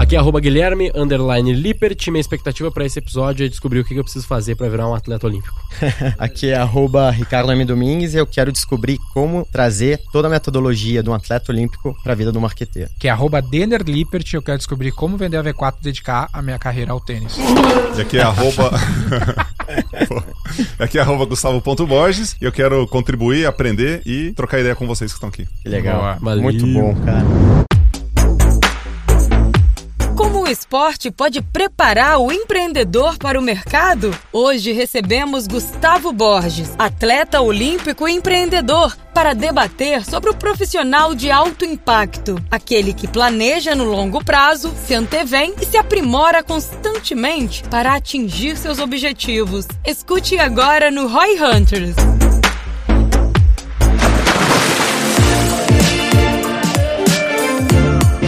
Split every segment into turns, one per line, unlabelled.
Aqui é arroba Guilherme, underline Lippert. Minha expectativa para esse episódio é descobrir o que eu preciso fazer para virar um atleta olímpico.
Aqui é arroba Ricardo M. Domingues e eu quero descobrir como trazer toda a metodologia de um atleta olímpico para a vida do marqueteiro.
Que é arroba Denner Lippert e eu quero descobrir como vender a V4 e dedicar a minha carreira ao tênis.
E aqui é arroba... aqui é arroba Gustavo.Borges e eu quero contribuir, aprender e trocar ideia com vocês que estão aqui.
Que legal.
Boa.
Muito bom, cara.
Como o esporte pode preparar o empreendedor para o mercado? Hoje recebemos Gustavo Borges, atleta olímpico e empreendedor, para debater sobre o profissional de alto impacto, aquele que planeja no longo prazo, se antevém e se aprimora constantemente para atingir seus objetivos. Escute agora no Roy Hunters.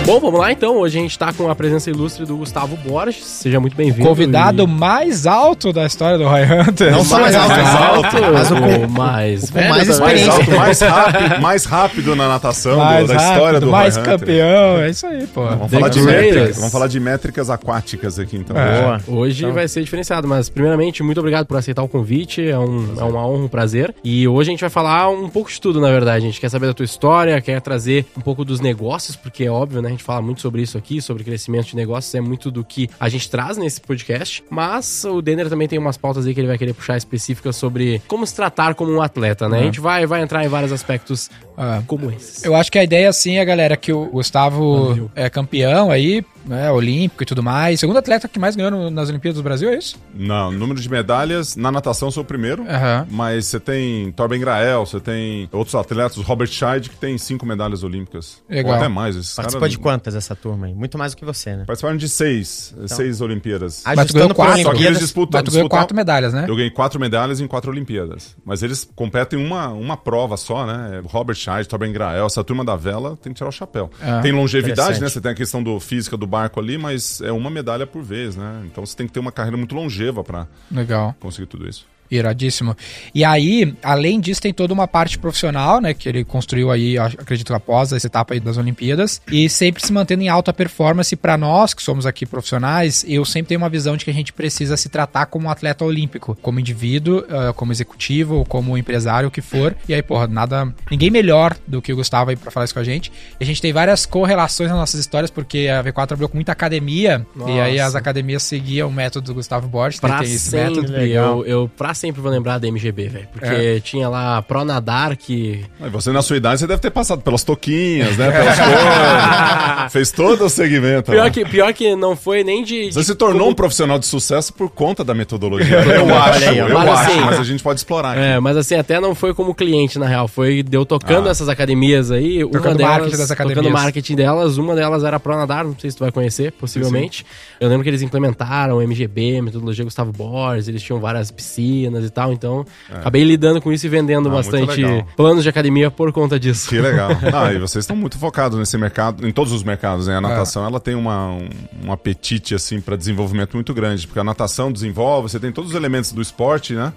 Bom, vamos lá então. Hoje a gente tá com a presença ilustre do Gustavo Borges. Seja muito bem-vindo.
Convidado
E-
mais alto da história do Roy Hunter.
Não só mais alto,
mais
alto, mas o
o mais velho
mais.
Mais
Experiência.
alto, mais rápido, mais rápido na natação do-
mais
da história
rápido,
do
mais
Roy Hunter.
campeão. É isso aí, pô.
Vamos falar, métricas, vamos falar de métricas aquáticas aqui, então.
É.
Boa.
Hoje vai ser diferenciado, mas primeiramente, muito obrigado por aceitar o convite. É, um, é uma honra, um prazer. E hoje a gente vai falar um pouco de tudo, na verdade. A gente quer saber da tua história, quer trazer um pouco dos negócios, porque é óbvio, né? Gente fala muito sobre isso aqui, sobre crescimento de negócios, é muito do que a gente traz nesse podcast. Mas o Denner também tem umas pautas aí que ele vai querer puxar específicas sobre como se tratar como um atleta, né? A gente vai, vai entrar em vários aspectos
Ah,
como esses.
Eu acho que a ideia, assim, é, galera, que o Gustavo é campeão aí, né, olímpico e tudo mais. Segundo atleta que mais ganhou no- nas Olimpíadas do Brasil, é isso?
Não, número de medalhas, na natação eu sou o primeiro.
Aham.
Mas você tem Torben Grael, você tem outros atletas, o Robert Scheid, que tem cinco medalhas olímpicas.
Legal.
Ou até mais. Esses
Participou
caras-
de quantas essa turma aí? Muito mais do que você, né?
Participaram de seis, seis Olimpíadas.
Mas tu ganhou quatro.
Só que eles disputam.
Mas tu ganhou
disputam-
quatro medalhas, né?
Eu ganhei quatro medalhas em quatro Olimpíadas. Mas eles competem uma, uma prova só, né? Robert Scheid, Torben Grael, essa turma da vela tem que tirar o chapéu.
Ah,
tem longevidade, né? Você tem a questão do física do barco ali, mas é uma medalha por vez, né? Então você tem que ter uma carreira muito longeva pra
Legal.
conseguir tudo isso.
Iradíssimo. E aí, além disso, tem toda uma parte profissional, né? Que ele construiu aí, acredito, após essa etapa aí das Olimpíadas. E sempre se mantendo em alta performance para nós, que somos aqui profissionais, eu sempre tenho uma visão de que a gente precisa se tratar como um atleta olímpico, como indivíduo, eh, como executivo, ou como empresário, o que for. E aí, porra, nada. Ninguém melhor do que o Gustavo aí pra falar isso com a gente. E a gente tem várias correlações nas nossas histórias, porque a V4 trabalhou com muita academia. E aí
Nossa.
as academias seguiam o método do Gustavo Borges, né?
Pra
Tem esse
sempre,
método.
Legal.
eu, eu pra sempre vou lembrar da MGB, velho. Porque
É.
tinha lá a Pro Nadar que.
Você, na sua idade, você deve ter passado pelas toquinhas, né? Pelas coisas. Fez todo o segmento.
Pior que, pior que não foi nem de.
Você
de
se tornou um profissional de sucesso por conta da metodologia. Eu acho,
aí,
eu
Mas
acho,
assim-
mas a gente pode explorar. aqui.
É, mas assim, até não foi como cliente, na real. Foi deu tocando
Ah.
essas academias aí. uma
Tocando
delas,
marketing das academias.
Tocando marketing delas. Uma delas era a Pro Nadar, não sei se tu vai conhecer, possivelmente. Eu lembro que eles implementaram o MGB, metodologia Gustavo Borges, eles tinham várias piscinas e tal. Então, acabei lidando com isso e vendendo
É. Ah,
bastante planos de academia por conta disso.
Que legal. Ah, e vocês estão muito focados nesse mercado, em todos os mercados, né? A natação, ela tem uma, um, um apetite, assim, para desenvolvimento muito grande, porque a natação desenvolve, você tem todos os elementos do esporte, né?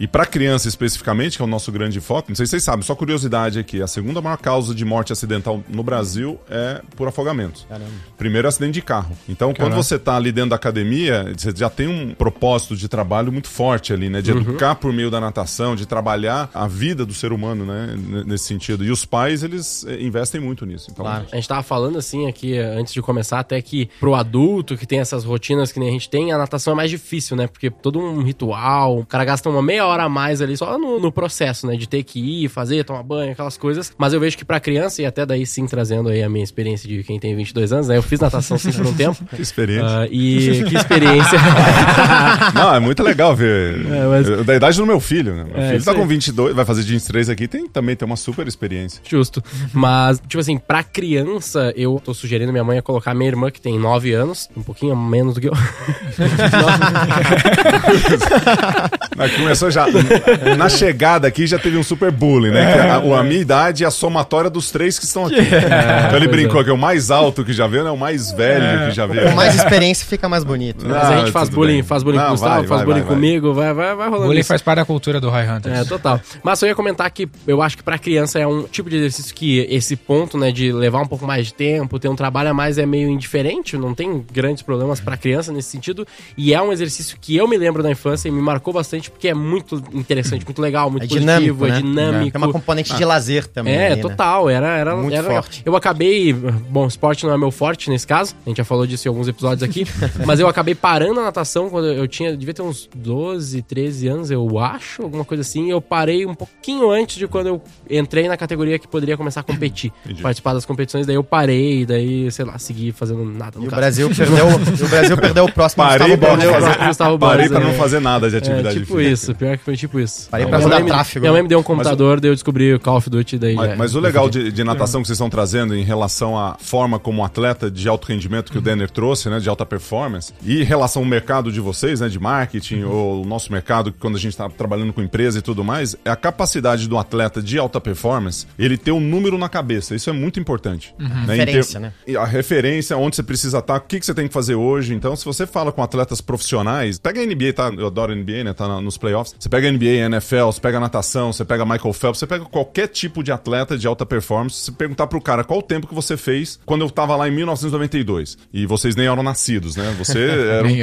E para criança especificamente, que é o nosso grande foco, não sei se vocês sabem, só curiosidade aqui, a segunda maior causa de morte acidental no Brasil é por afogamento. Primeiro é acidente de carro. Então, quando
Caramba.
você tá ali dentro da academia, você já tem um propósito de trabalho muito forte ali, né? De educar por meio da natação, de trabalhar a vida do ser humano, né? Nesse sentido. E os pais, eles eh, investem muito nisso. Então,
Claro.
A gente tava falando assim aqui eh, antes de começar, até que pro adulto que tem essas rotinas que nem a gente tem, a natação é mais difícil, né? Porque todo um ritual, o cara gasta uma meia hora a mais ali só no, no processo, né? De ter que ir, fazer, tomar banho, aquelas coisas. Mas eu vejo que pra criança, e até daí sim trazendo aí a minha experiência de quem tem 22 anos, né? Eu fiz natação sim por um tempo.
que experiência.
Ah, e que experiência.
Não, é muito legal ver.
É, mas-
Eu- Da idade do meu filho, né? Meu
É,
filho tá
aí.
com 22, vai fazer 23 aqui, tem, também tem uma super experiência.
Justo. Mas, tipo assim, pra criança, eu tô sugerindo minha mãe a colocar minha irmã, que tem 9 anos, um pouquinho menos do que eu.
Mas começou já. Na chegada aqui já teve um super bullying, né? Que a, a minha idade é a somatória dos três que estão aqui. então ele brincou que é o mais alto que já veio, né? O mais velho que já veio.
Com mais experiência fica mais bonito. né?
Mas a gente
Ah,
faz bullying,
bem.
faz bullying
Não,
com o Gustavo,
vai,
faz
vai,
bullying
vai.
comigo, vai, vai, vai rolando
Bullying
isso.
faz parte da cultura do High Hunters.
É, total. Mas eu ia comentar que eu acho que pra criança é um tipo de exercício que esse ponto, né, de levar um pouco mais de tempo, ter um trabalho a mais é meio indiferente, não tem grandes problemas pra criança nesse sentido, e é um exercício que eu me lembro da infância e me marcou bastante porque é muito interessante, muito legal, muito
É
positivo,
dinâmico,
é
né?
dinâmico.
É uma componente de lazer também.
É,
ali, né?
total, era, era,
Muito
era legal.
forte.
Eu acabei. Bom, esporte não é meu forte nesse caso, a gente já falou disso em alguns episódios aqui, mas eu acabei parando a natação quando eu tinha, devia ter uns 12, 13 anos, eu acho, alguma coisa assim. Eu parei um pouquinho antes de quando eu entrei na categoria que poderia começar a competir, participar das competições, daí eu parei, daí, sei lá, segui fazendo nada. No
E o
caso.
Brasil perdeu, o Brasil perdeu o próximo
Parei
Gustavo
pra
Borges.
fazer,
Gustavo
parei
Borges,
pra não
é.
fazer nada de
É,
atividade
tipo
física.
isso, pior que foi tipo isso.
Parei pra rodar
me-
tráfego,
Minha mãe me deu um computador, daí eu descobri o Call of Duty, daí
Mas,
já-
mas o legal de, de natação que vocês estão trazendo em relação à forma como atleta de alto rendimento que o Denner trouxe, né, de alta performance, e em relação ao mercado de vocês, né, de marketing, ou o nosso mercado, quando a gente está trabalhando com empresa e tudo mais, é a capacidade do atleta de alta performance, ele ter um número na cabeça. Isso é muito importante. Né, em
Referência, né?
e A referência, onde você precisa estar, o que, que você tem que fazer hoje. Então, se você fala com atletas profissionais, pega a NBA, tá? Eu adoro a NBA, né? Tá nos playoffs. Você pega a NBA, NFL, você pega a natação, você pega Michael Phelps, você pega qualquer tipo de atleta de alta performance, você perguntar pro cara qual o tempo que você fez quando eu tava lá em 1992. E vocês nem eram nascidos, né? Você era um...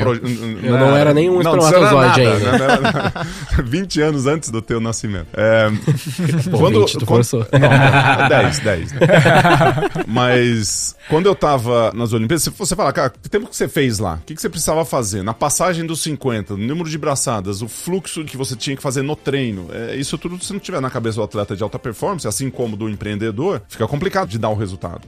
Eu
não era nem um
Não, era
espermatozoide
nada,
ainda.
né? Não era- 20 anos antes do teu nascimento. É,
Pô, 20, tu forçou.
não, 10, 10. Mas quando eu tava nas Olimpíadas, você falar, cara, que tempo que você fez lá? O que, que você precisava fazer? Na passagem dos 50, no número de braçadas, o fluxo que você tinha que fazer no treino. É, isso tudo, se não tiver na cabeça do atleta de alta performance, assim como do empreendedor, fica complicado de dar o resultado.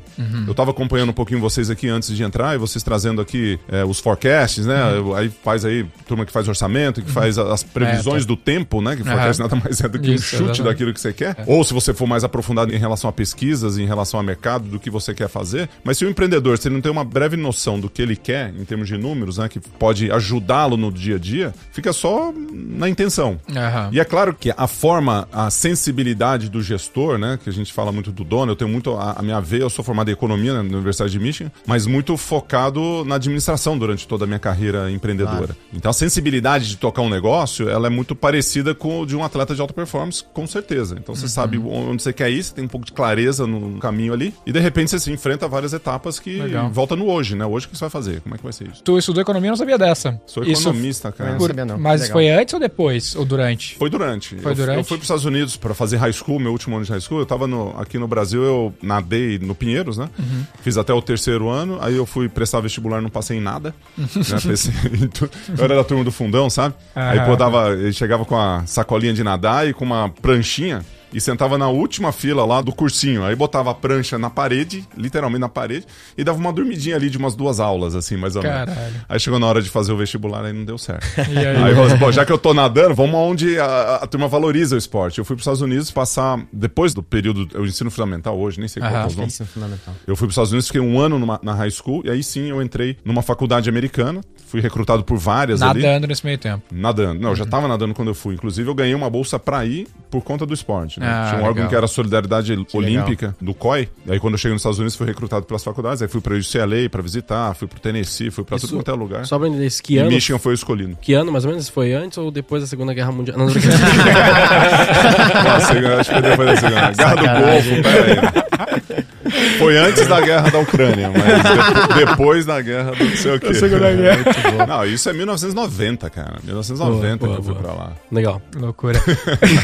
Eu tava acompanhando um pouquinho vocês aqui antes de entrar e vocês trazendo aqui é, os forecasts, né? Aí faz aí, turma que faz orçamento, que faz as previsões do tempo, né? Que forecast nada mais é do que um
Isso,
chute
exatamente.
daquilo que você quer. Ou se você for mais aprofundado em relação a pesquisas, em relação a mercado, do que você quer fazer. Mas se o empreendedor, se ele não tem uma breve noção do que ele quer, em termos de números, né? Que pode ajudá-lo no dia a dia, fica só na intenção.
Aham.
E é claro que a forma, a sensibilidade do gestor, né? Que a gente fala muito do dono, eu tenho muito a, a minha veia, eu sou formado em economia né, na Universidade de Michigan, mas muito focado na administração durante toda a minha carreira empreendedora. Então a sensibilidade de tocar um negócio, ela é muito parecida com o de um atleta de alta performance, com certeza. Então você sabe onde você quer ir, você tem um pouco de clareza no caminho ali, e de repente você se enfrenta várias etapas que
Legal.
volta no hoje, né? Hoje o que você vai fazer? Como é que vai ser isso?
Tu estudou economia, eu não sabia dessa.
Sou
Isso
economista, cara.
Não sabia não.
Mas
Legal.
foi antes ou depois? Ou durante?
Foi durante.
Foi
eu,
durante?
Eu fui para os Estados Unidos para fazer high school, meu último ano de high school. Eu tava no- aqui no Brasil, eu nadei no Pinheiros, né?
Uhum.
Fiz até o terceiro ano. Aí eu fui prestar vestibular, não passei em nada. né? Pensei eu era da turma do fundão, sabe? Aí pô,
Aham.
dava, eu chegava com a sacolinha de nadar e com uma pranchinha. E sentava na última fila lá do cursinho. Aí botava a prancha na parede, literalmente na parede, e dava uma dormidinha ali de umas duas aulas, assim, mais ou menos.
Caralho.
Aí chegou na hora de fazer o vestibular, aí não deu certo.
E aí?
Aí eu falei, pô, já que eu tô nadando, vamos aonde a, a turma valoriza o esporte. Eu fui para os Estados Unidos passar, depois do período, o ensino fundamental hoje, nem sei qual
Aham.
é nomes. Eu fui para os Estados Unidos, fiquei um ano numa- na high school, e aí sim eu entrei numa faculdade americana. Fui recrutado por várias ali.
Nadando nesse meio tempo.
Nadando. Não, eu já
Uhum.
tava nadando quando eu fui. Inclusive, eu ganhei uma bolsa pra ir por conta do esporte. Né?
Ah,
Tinha um órgão
legal.
que era Solidariedade Olímpica, do COI. E aí, quando eu cheguei nos Estados Unidos, fui recrutado pelas faculdades. Aí fui pra UCLA pra visitar, fui pro Tennessee, fui pra
Isso-
tudo quanto é lugar.
Só pra entender esse que
E
ano,
Michigan foi o escolhido.
que ano mais ou menos? Foi antes ou depois da Segunda Guerra Mundial? Não, não,
segunda- acho que foi depois da segunda. Guerra do Golfo, peraí. Foi antes da guerra da Ucrânia, mas depo- depois da guerra do não sei o quê.
Segunda Guerra.
Não, isso é 1990, cara. 1990
Boa,
que eu fui
boa,
pra lá.
Legal.
Loucura.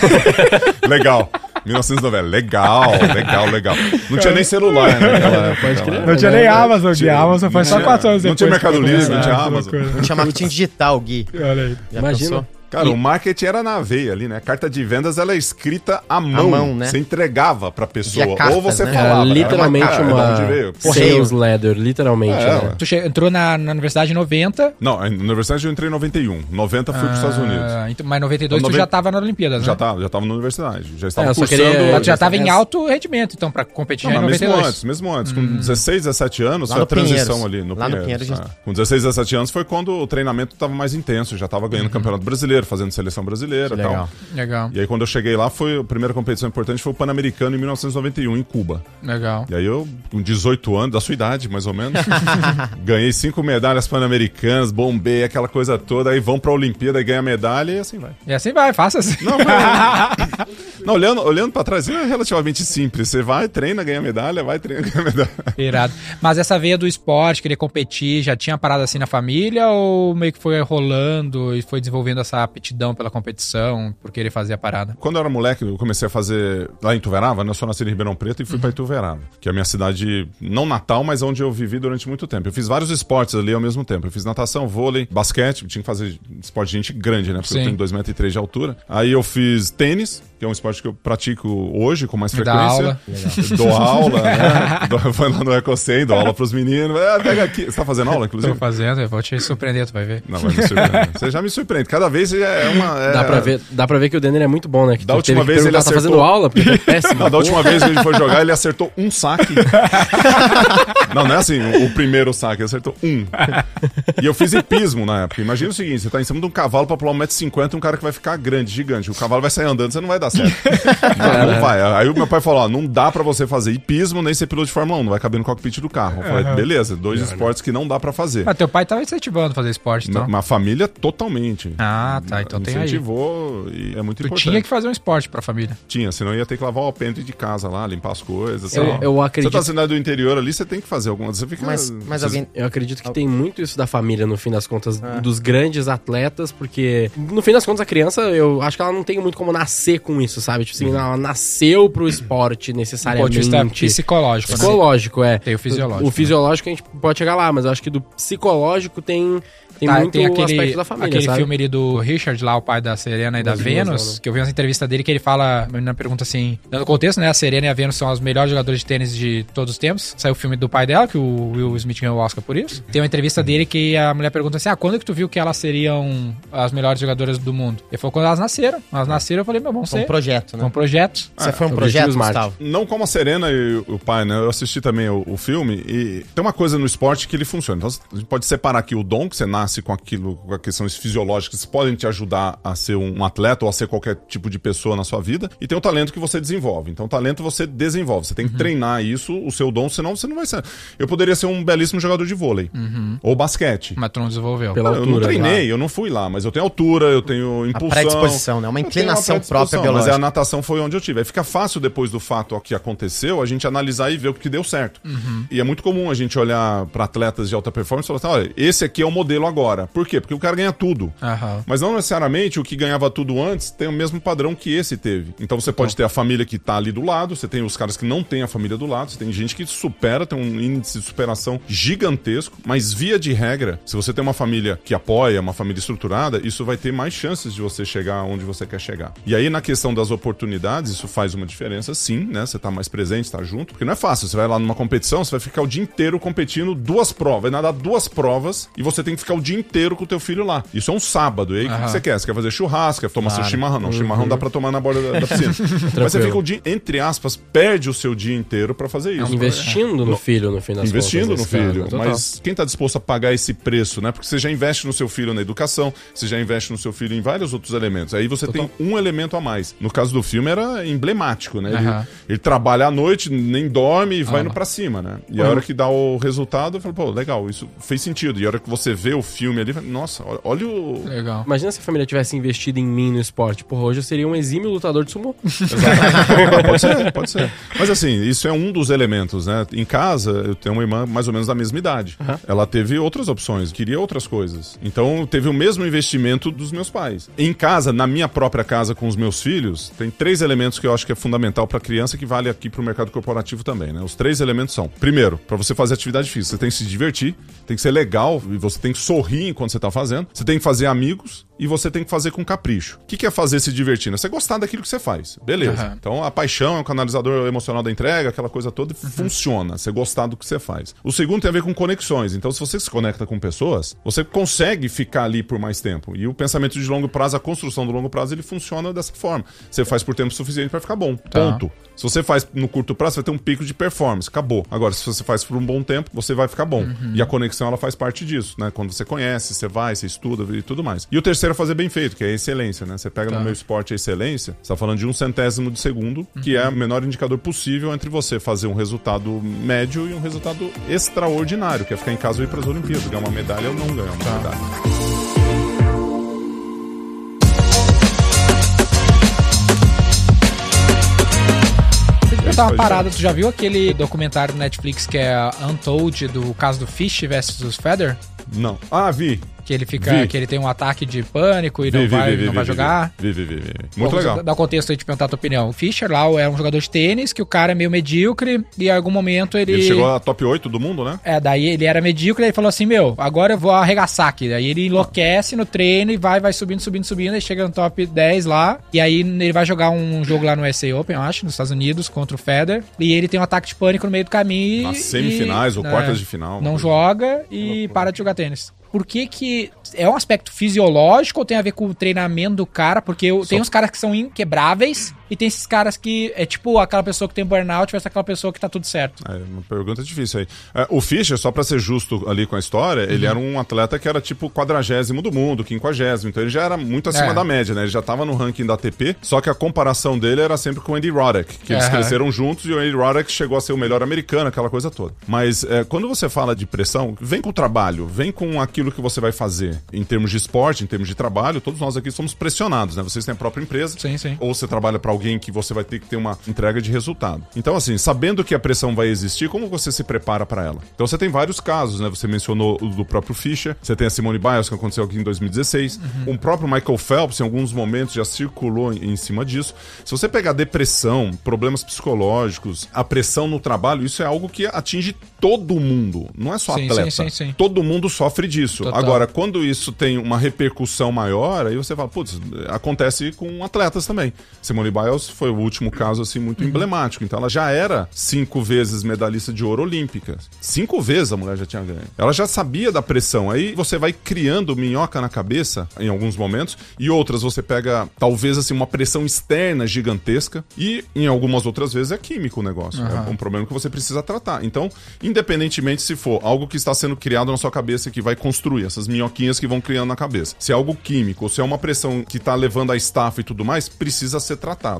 Legal. 1990. Legal, legal, legal. Não tinha nem celular, né? naquela época
Pode crer.
Não tinha nem Amazon, a Amazon foi
não
só
tinha-
4 anos
não
depois.
tinha Mercado Livre, não tinha. Amazon.
Não tinha marketing digital, Gui.
Olha aí.
Já
Imagina.
pensou?
Cara,
E-
o marketing era na veia ali, né? A carta de vendas ela é escrita à mão.
mão, né?
Você entregava pra pessoa.
Cartas,
Ou você
né?
Era
falava.
literalmente
Era
uma,
de onde veio?
sales ladder, literalmente.
É,
né?
Tu che- entrou na, na universidade em 90.
Não, na universidade eu entrei em 91. 90 fui pros Estados Unidos.
ah, então- mas 92 tu
Noven-
já tava na Olimpíadas, né?
Já tava, já tava na universidade. Já estava
É,
cursando.
queria-
tu já tava em alto rendimento, então, pra competir
Não,
já em
mas mesmo
92.
antes, mesmo antes. Com 16, 17 anos,
Lá
foi a transição
Pinheiros.
ali no
Lá no
Pinheiros. É. Com 16, 17 anos foi quando o treinamento estava mais intenso, já estava ganhando campeonato brasileiro, brasileiro, fazendo seleção brasileira e tal.
Legal.
Legal,
E aí quando eu cheguei lá, foi a primeira competição importante foi o Pan-Americano em 1991 em Cuba.
legal.
E aí eu, com 18 anos, da sua idade, mais ou menos, ganhei cinco medalhas pan-americanas, bombei aquela coisa toda, aí vão pra Olimpíada e ganha medalha e assim vai.
E assim vai, faça assim.
Não, mas- Não, olhando, olhando pra trás, é relativamente simples. Você vai, treina, ganha medalha, vai, treina, ganha medalha.
Irado. Mas essa veia do esporte, querer competir, já tinha parado assim na família ou meio que foi rolando e foi desenvolvendo essa aptidão pela competição por querer fazer a parada?
Quando eu era moleque, eu comecei a fazer lá em Tuverava, né? Eu sou nascido em Ribeirão Preto e fui pra Ituverava, que é a minha cidade, não natal, mas onde eu vivi durante muito tempo. Eu fiz vários esportes ali ao mesmo tempo. Eu fiz natação, vôlei, basquete, tinha que fazer esporte de gente grande, né? Porque
Sim.
eu tenho 2,3 metros de altura. Aí eu fiz tênis, que é um esporte que eu pratico hoje com mais
Me dá
frequência.
aula.
Dou aula, né? Dou- Foi lá no Ecocem, dou aula pros meninos. É, pega aqui. Você tá fazendo aula,
Tô
inclusive?
fazendo, eu vou te surpreender, tu vai ver.
Não, vai me surpreender. Você já me surpreende. Cada vez é uma. é-
Dá, pra ver, dá pra ver que o Denner é muito bom, né? Que
Da última vez ele
tá
acertou-
fazendo aula, porque é péssimo.
Não, da última vez que ele foi jogar, ele acertou um saque. não, não é assim, o, primeiro saque, ele acertou um. E eu fiz hipismo na época. Imagina o seguinte: você tá em cima de um cavalo pra pular 1,50m e um cara que vai ficar grande, gigante. O cavalo vai sair andando, você não vai dar certo. Não, não vai. Aí o meu pai falou: ó, não dá pra você fazer hipismo nem ser piloto de Fórmula 1, não vai caber no cockpit do carro. Eu falei, beleza, dois esportes que não dá pra fazer.
Ah, teu pai tava incentivando a fazer esporte, então.
Uma família totalmente.
Ah, tá, então tem aí.
Incentivou e é muito
Tu
importante.
tinha que fazer um esporte pra família.
Tinha, senão ia ter que lavar o alpendre de casa lá, limpar as coisas.
Eu- eu acredito-
Você tá cidade do interior ali, você tem que fazer algumas. Você fica.
Mas, mas
vocês-
alguém.
Eu acredito que tem muito isso da família, no fim das contas, dos grandes atletas, porque no fim das contas a criança, eu acho que ela não tem muito como nascer com isso, sabe? Tipo assim, ela nasceu pro esporte
Do ponto de
necessariamente.
vista psicológico, né?
Psicológico, é.
Tem o fisiológico,
O fisiológico a gente pode chegar lá, mas eu acho que do psicológico tem, tem
Tá,
muito
tem aquele,
aspecto da família,
aquele
sabe?
filme ali do Richard, lá, o pai da Serena e da Vênus, que eu vi umas entrevistas dele que ele fala, a menina pergunta assim, dando contexto, né, a Serena e a Vênus são os melhores jogadores de tênis de todos os tempos. Saiu o filme do pai dela, que o Will Smith ganhou o Oscar por isso. Tem uma entrevista dele que a mulher pergunta assim, ah, quando é que tu viu que elas seriam as melhores jogadoras do mundo? Ele falou, quando elas nasceram. Elas nasceram, eu falei, meu, vamos
Foi
ser.
um projeto,
Foi
né?
um projeto.
Você foi um projeto. Gustavo?
Não como a Serena e o pai, né? Eu assisti também o, o filme e tem uma coisa no esporte que ele funciona. Então a gente pode separar aqui o dom, que você nasce com aquilo, com questões fisiológicas que podem te ajudar a ser um atleta ou a ser qualquer tipo de pessoa na sua vida, e tem o talento que você desenvolve. Então, o talento você desenvolve. Você tem que treinar isso, o seu dom, senão você não vai ser. Eu poderia ser um belíssimo jogador de vôlei ou basquete.
Mas tu não desenvolveu.
Pela
eu não
altura,
treinei, eu não fui lá, mas eu tenho altura, eu tenho impulsão.
predisposição, né? Uma inclinação
predisposição,
própria
Mas
biológica.
a natação foi onde eu tive. Aí fica fácil depois do fato que aconteceu, a gente analisar e ver o que deu certo. E é muito comum a gente olhar para atletas de alta performance e falar assim: olha, esse aqui é o modelo agora. Por quê? Porque o cara ganha tudo.
Aham.
Mas não necessariamente o que ganhava tudo antes tem o mesmo padrão que esse teve. Então você pode ter a família que tá ali do lado, você tem os caras que não têm a família do lado, você tem gente que supera, tem um índice de superação gigantesco, mas via de regra, se você tem uma família que apoia, uma família estruturada, isso vai ter mais chances de você chegar onde você quer chegar. E aí na questão das oportunidades, isso faz uma diferença, sim, né? Você tá mais presente, tá junto, porque não é fácil. Você vai lá numa competição, você vai ficar o dia inteiro competindo duas provas, vai nadar duas provas e você tem que ficar o dia inteiro com o teu filho lá. Isso é um sábado. E aí o que você quer? Você quer fazer churrasco, quer tomar seu chimarrão? Não, chimarrão dá pra tomar na borda da, da piscina. Mas você fica o dia, entre aspas, perde o seu dia inteiro pra fazer isso.
Investindo no filho, no fim das
Investindo
contas.
no filho,
né? Total.
mas quem está disposto a pagar esse preço, né? Porque você já investe no seu filho na educação, você já investe no seu filho em vários outros elementos. Aí você tem um elemento a mais. No caso do filme era emblemático, né? Ele, ele trabalha à noite, nem dorme e vai
Ah,
indo pra cima, né? E a hora que dá o resultado, eu falo, pô, legal, isso fez sentido. E a hora que você vê o filme ali, nossa, olha, olha o.
Legal.
Imagina se a família tivesse investido em mim no esporte. Porra, hoje eu seria um exímio lutador de sumô.
Ah, pode ser, pode ser. Mas assim, isso é um dos elementos, né? Em casa, eu tenho uma irmã mais ou menos da mesma idade. Ela teve outras opções, queria outras coisas. Então, teve o mesmo investimento dos meus pais. Em casa, na minha própria casa com os meus filhos, tem três elementos que eu acho que é fundamental para criança que vale aqui para o mercado corporativo também, né? Os três elementos são: primeiro, para você fazer atividade física, você tem que se divertir, tem que ser legal e você tem que sorrir enquanto você tá fazendo. Você tem que fazer amigos e você tem que fazer com capricho. O que que é fazer se divertindo? É você gostar daquilo que você faz. Beleza.
Aham.
Então a paixão é o canalizador emocional da entrega, aquela coisa toda funciona. Você gostar do que você faz. O segundo tem a ver com conexões. Então, se você se conecta com pessoas, você consegue ficar ali por mais tempo. E o pensamento de longo prazo, a construção do longo prazo, ele funciona dessa forma. Você faz por tempo suficiente para ficar bom. Ponto. Se você faz no curto prazo, você vai ter um pico de performance. Acabou. Agora, se você faz por um bom tempo, você vai ficar bom. E a conexão, ela faz parte disso, né? Quando você conhece, você vai, você estuda e tudo mais. E o terceiro fazer bem feito, que é a excelência, né? Você pega
Tá.
no meu esporte a excelência, você tá falando de um centésimo de segundo, que
Uhum.
é o menor indicador possível entre você fazer um resultado médio e um resultado extraordinário, que é ficar em casa e ir para as Olimpíadas, ganhar uma medalha ou não ganhar uma
Tá.
medalha.
Eu
Pode
parada, tu já viu aquele documentário do Netflix que é Untold, do caso do Fish versus Feather?
Não. Ah, vi.
Que ele fica,
Vi.
que ele tem um ataque de pânico e
Vi,
não
vi,
vai, não vai jogar.
Vi, vi, vi. Muito
Bom,
legal.
Dá contexto aí de perguntar a tua opinião. O Fischer lá é um jogador de tênis que o cara é meio medíocre e em algum momento ele.
Ele chegou a top 8 do mundo, né?
É, daí ele era medíocre e ele falou assim: Meu, agora eu vou arregaçar aqui. Daí ele enlouquece no treino e vai, vai subindo, subindo, subindo. Aí chega no top 10 lá. E aí ele vai jogar um jogo lá no SA Open, eu acho, nos Estados Unidos, contra o Federer. E ele tem um ataque de pânico no meio do caminho.
Nas
e-
semifinais ou
é,
quartas de final.
Não
coisa
joga e para de jogar tênis. Por que que... É um aspecto fisiológico ou tem a ver com o treinamento do cara? Porque eu, tem uns caras que são inquebráveis e tem esses caras que é tipo aquela pessoa que tem burnout versus aquela pessoa que tá tudo certo.
É uma pergunta difícil aí. É, o Fischer, só pra ser justo ali com a história,
Uhum.
ele era um atleta que era tipo quadragésimo do mundo, quinquagésimo. Então ele já era muito acima
É.
da média, né? Ele já tava no ranking da ATP, só que a comparação dele era sempre com o Andy Roddick, que eles
Aham.
cresceram juntos e o Andy Roddick chegou a ser o melhor americano, aquela coisa toda. Mas é, quando você fala de pressão, vem com o trabalho, vem com aquilo que você vai fazer em termos de esporte, em termos de trabalho. Todos nós aqui somos pressionados, né? Vocês têm a própria empresa
Sim, sim.
ou você trabalha para alguém que você vai ter que ter uma entrega de resultado. Então, assim, sabendo que a pressão vai existir, como você se prepara para ela? Então, você tem vários casos, né? Você mencionou o do próprio Fischer, você tem a Simone Biles, que aconteceu aqui em 2016. O próprio Michael Phelps, em alguns momentos, já circulou em, em cima disso. Se você pegar depressão, problemas psicológicos, a pressão no trabalho, isso é algo que atinge todo mundo. Não é só
Sim,
atleta.
sim, sim.
Todo mundo sofre disso.
Total.
Agora, quando isso tem uma repercussão maior, aí você fala, putz, acontece com atletas também. Simone Biles foi o último caso, assim,
Uhum.
muito emblemático. Então, ela já era cinco vezes medalhista de ouro olímpica. Cinco vezes a mulher já tinha ganho. Ela já sabia da pressão. Aí você vai criando minhoca na cabeça, em alguns momentos, e outras você pega, talvez, assim, uma pressão externa gigantesca, e em algumas outras vezes é químico o negócio. É um problema que você precisa tratar. Então, independentemente se for algo que está sendo criado na sua cabeça que vai construir, essas minhoquinhas que vão criando na cabeça. Se é algo químico, ou se é uma pressão que está levando a estafa e tudo mais, precisa ser tratado.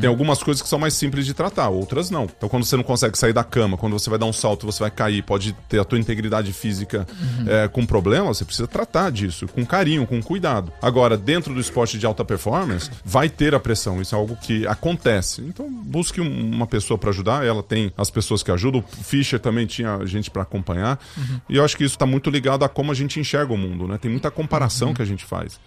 Tem algumas coisas que são mais simples de tratar, outras não. Então, quando você não consegue sair da cama, quando você vai dar um salto, você vai cair, pode ter a tua integridade física é, com problema, você precisa tratar disso com carinho, com cuidado. Agora, dentro do esporte de alta performance, vai ter a pressão. Isso é algo que acontece. Então, busque um- uma pessoa para ajudar. Ela tem as pessoas que ajudam. O Fischer também tinha gente para acompanhar. E eu acho que isso está muito ligado a como a gente enxerga o mundo, né? Tem muita comparação que a gente faz.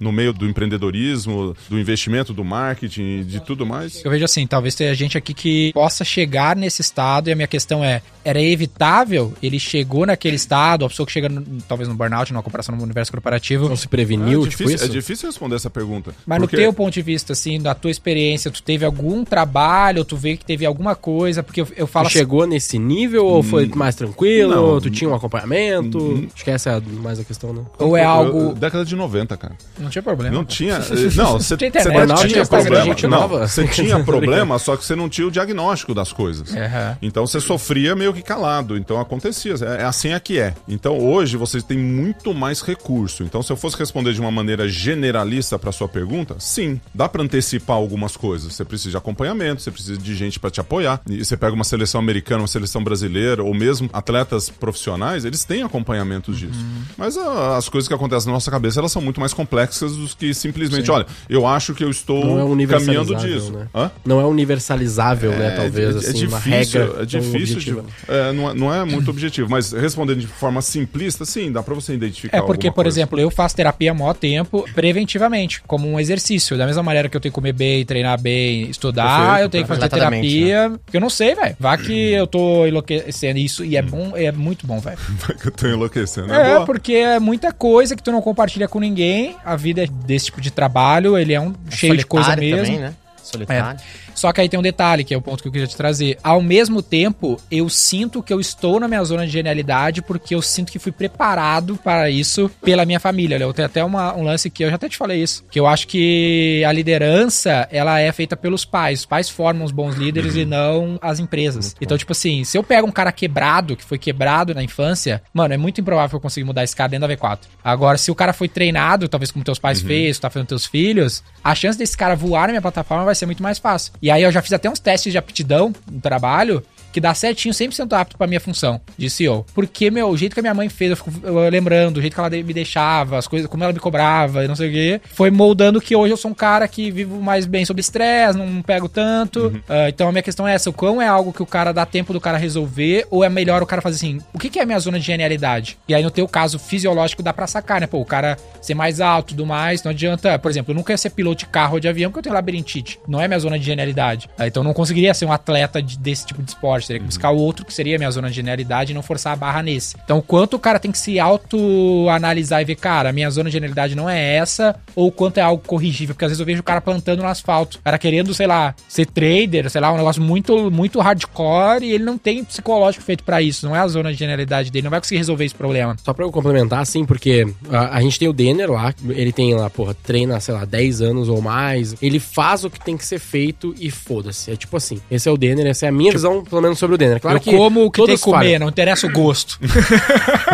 No meio do empreendedorismo, do investimento, do marketing, de tudo mais.
Eu vejo assim, talvez tenha gente aqui que possa chegar nesse estado e a minha questão é, era evitável? Ele chegou naquele estado, a pessoa que chega no- talvez no burnout, numa comparação no universo corporativo,
Não se preveniu,
é,
tipo
difícil,
isso?
é difícil responder essa pergunta.
Mas
Porque-
no teu ponto de vista, assim, da tua experiência, tu teve algum trabalho, tu vê que teve alguma coisa, porque eu, eu falo
Tu
assim,
chegou nesse nível ou foi mais tranquilo?
Não.
tu tinha um acompanhamento? Acho que essa é mais a questão, né?
ou é
Eu-
algo...
eu- década de 90, cara.
Não tinha problema.
Não tinha. eh, Não, você
Tinha internet,
não,
tinha
tinha
problema.
gente
Não,
nova.
você tinha problema, só que você não tinha o diagnóstico das coisas.
Aham.
Então você sofria meio que calado. Então acontecia. É, é assim é que é. Então hoje você tem muito mais recurso. Então se eu fosse responder de uma maneira generalista para sua pergunta, sim, dá para antecipar algumas coisas. Você precisa de acompanhamento, você precisa de gente para te apoiar. E você pega uma seleção americana, uma seleção brasileira, ou mesmo atletas profissionais, eles têm acompanhamentos disso.
Uhum.
Mas ah, as coisas que acontecem na nossa cabeça, elas são muito mais complexas do que simplesmente, olha, eu acho que eu estou
Não é
caminhando disso.
né?
Hã?
Não é universalizável, né? Talvez, assim, uma regra
é
tão
difícil de, é, não, é, não é muito objetivo, mas respondendo de forma simplista, sim, dá pra você identificar
É porque, por
coisa.
exemplo, eu faço terapia há maior tempo preventivamente, como um exercício. Da mesma maneira que eu tenho que comer bem, treinar bem, estudar,
Perfeito,
eu tenho que fazer
completamente,
terapia. Porque eu não sei, velho. Vá que eu tô enlouquecendo isso e é bom, é muito bom, velho.
que eu tô enlouquecendo.
É,
boa.
porque é muita coisa que tu não compartilha com ninguém. A vida é desse tipo de trabalho, ele é um cheio de coisa mesmo.
Também, né? Solitário.
Só que aí tem um detalhe, que é o ponto que eu queria te trazer. Ao mesmo tempo, eu sinto que eu estou na minha zona de genialidade porque eu sinto que fui preparado para isso pela minha família. Eu tenho até uma, um lance que eu já até te falei isso, que eu acho que a liderança, ela é feita pelos pais. Os pais formam os bons líderes e não as empresas. Então, tipo assim, se eu pego um cara quebrado, que foi quebrado na infância, mano, é muito improvável que eu consiga mudar esse cara dentro da V4. Agora, se o cara foi treinado, talvez como teus pais fez, tá fazendo teus filhos, a chance desse cara voar na minha plataforma vai ser muito mais fácil. E aí eu já fiz até uns testes de aptidão no trabalho que dá certinho, 100% apto pra minha função de CEO. Porque, meu, o jeito que a minha mãe fez, eu fico eu lembrando, o jeito que ela me deixava, as coisas, como ela me cobrava e não sei o quê, foi moldando que hoje eu sou um cara que vivo mais bem sob estresse, não pego tanto. Ah, então a minha questão é essa: o quão é algo que o cara dá tempo do cara resolver, ou é melhor o cara fazer assim, o que, que é a minha zona de genialidade? E aí, no teu caso fisiológico, dá pra sacar, né? Pô, o cara ser mais alto e tudo mais, não adianta. Por exemplo, eu nunca ia ser piloto de carro ou de avião porque eu tenho labirintite. Não é minha zona de genialidade. Ah, Então eu não conseguiria ser um atleta de- desse tipo de esporte. Teria que buscar o outro que seria a minha zona de genialidade e não forçar a barra nesse. Então, o quanto o cara tem que se auto-analisar e ver, cara, a minha zona de genialidade não é essa, ou quanto é algo corrigível. Porque às vezes eu vejo o cara plantando no asfalto. O cara querendo, sei lá, ser trader, sei lá, um negócio muito, muito hardcore e ele não tem psicológico feito pra isso. Não é a zona de genialidade dele, não vai conseguir resolver esse problema.
Só pra eu complementar, assim, porque a, a gente tem o Denner lá, ele tem lá, porra, treina, sei lá, 10 anos ou mais. Ele faz o que tem que ser feito e foda-se. É tipo assim, esse é o Denner, essa é a minha visão, pelo menos, sobre o Denner. Claro
eu como o que tem que comer,
falham.
não interessa o gosto.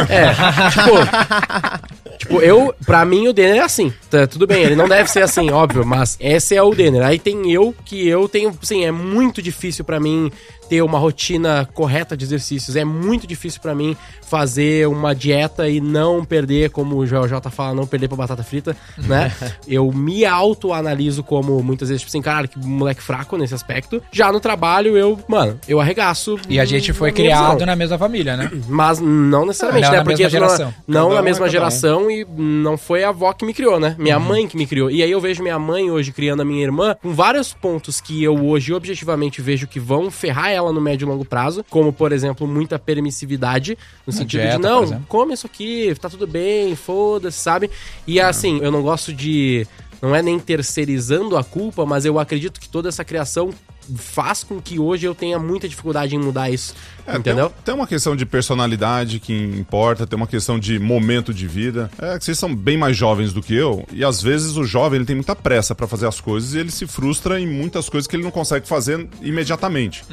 É, tipo, tipo, eu, pra mim o Denner é assim. Tá, tudo bem, ele não deve ser assim, óbvio, mas esse é o Denner. Aí tem eu, que eu tenho, assim, é muito difícil pra mim ter uma rotina correta de exercícios. É muito difícil pra mim fazer uma dieta e não perder, como o JJ fala, não perder pra batata frita, né? eu me autoanaliso como muitas vezes, tipo assim, caralho, que moleque fraco nesse aspecto. Já no trabalho, eu, mano, eu arregaço.
E a gente foi criado
visão.
na mesma família, né?
Mas não necessariamente,
Não
né?
na
Porque
mesma
não-
geração.
não
Cada
na mesma
é um.
geração e não foi a avó que me criou, né? Minha mãe que me criou. E aí eu vejo minha mãe hoje criando a minha irmã com vários pontos que eu hoje objetivamente vejo que vão ferrar ela no médio e longo prazo, como por exemplo, muita permissividade, no sentido
dieta,
de não, come isso aqui, tá tudo bem, foda-se, sabe? E assim, eu não gosto de não é nem terceirizando a culpa, mas eu acredito que toda essa criação faz com que hoje eu tenha muita dificuldade em mudar isso.
É,
entendeu?
Tem, tem uma questão de personalidade que importa, tem uma questão de momento de vida. É que vocês são bem mais jovens do que eu, e às vezes o jovem ele tem muita pressa pra fazer as coisas e ele se frustra em muitas coisas que ele não consegue fazer imediatamente.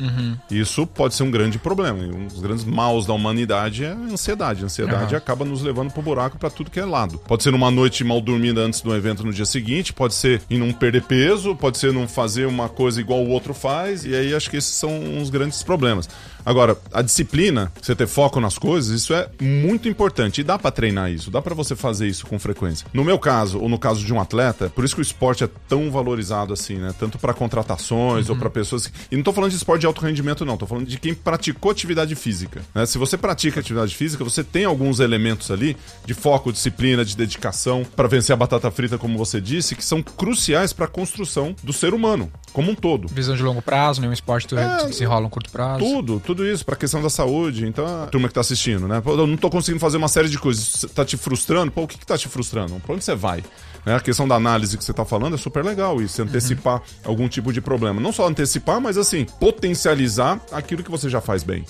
Isso pode ser um grande problema. E um dos grandes maus da humanidade é a ansiedade. A ansiedade acaba nos levando pro buraco pra tudo que é lado. Pode ser numa noite mal dormida antes do evento no dia seguinte, pode ser em não perder peso, pode ser não fazer uma coisa igual o outro faz, e aí acho que esses são uns grandes problemas. Agora, a disciplina, você ter foco nas coisas, isso é muito importante. E dá pra treinar isso, dá pra você fazer isso com frequência. No meu caso, ou no caso de um atleta, por isso que o esporte é tão valorizado assim, né? Tanto pra contratações ou pra pessoas. E não tô falando de esporte de alto rendimento, não. Tô falando de quem praticou atividade física. né? Se você pratica atividade física, você tem alguns elementos ali de foco, disciplina, de dedicação pra vencer a batata frita, como você disse, que são cruciais pra construção do ser humano, como um todo.
Visão de longo prazo, nenhum esporte
É,
que se rola um curto prazo.
Tudo, tudo isso, pra questão da saúde. Então, a turma que tá assistindo, né? Pô, eu não tô conseguindo fazer uma série de coisas. Tá te frustrando? Pô, o que que tá te frustrando? Pra onde você vai? Né? A questão da análise que você tá falando é super legal isso, antecipar algum tipo de problema. Não só antecipar, mas assim, potencializar aquilo que você já faz bem.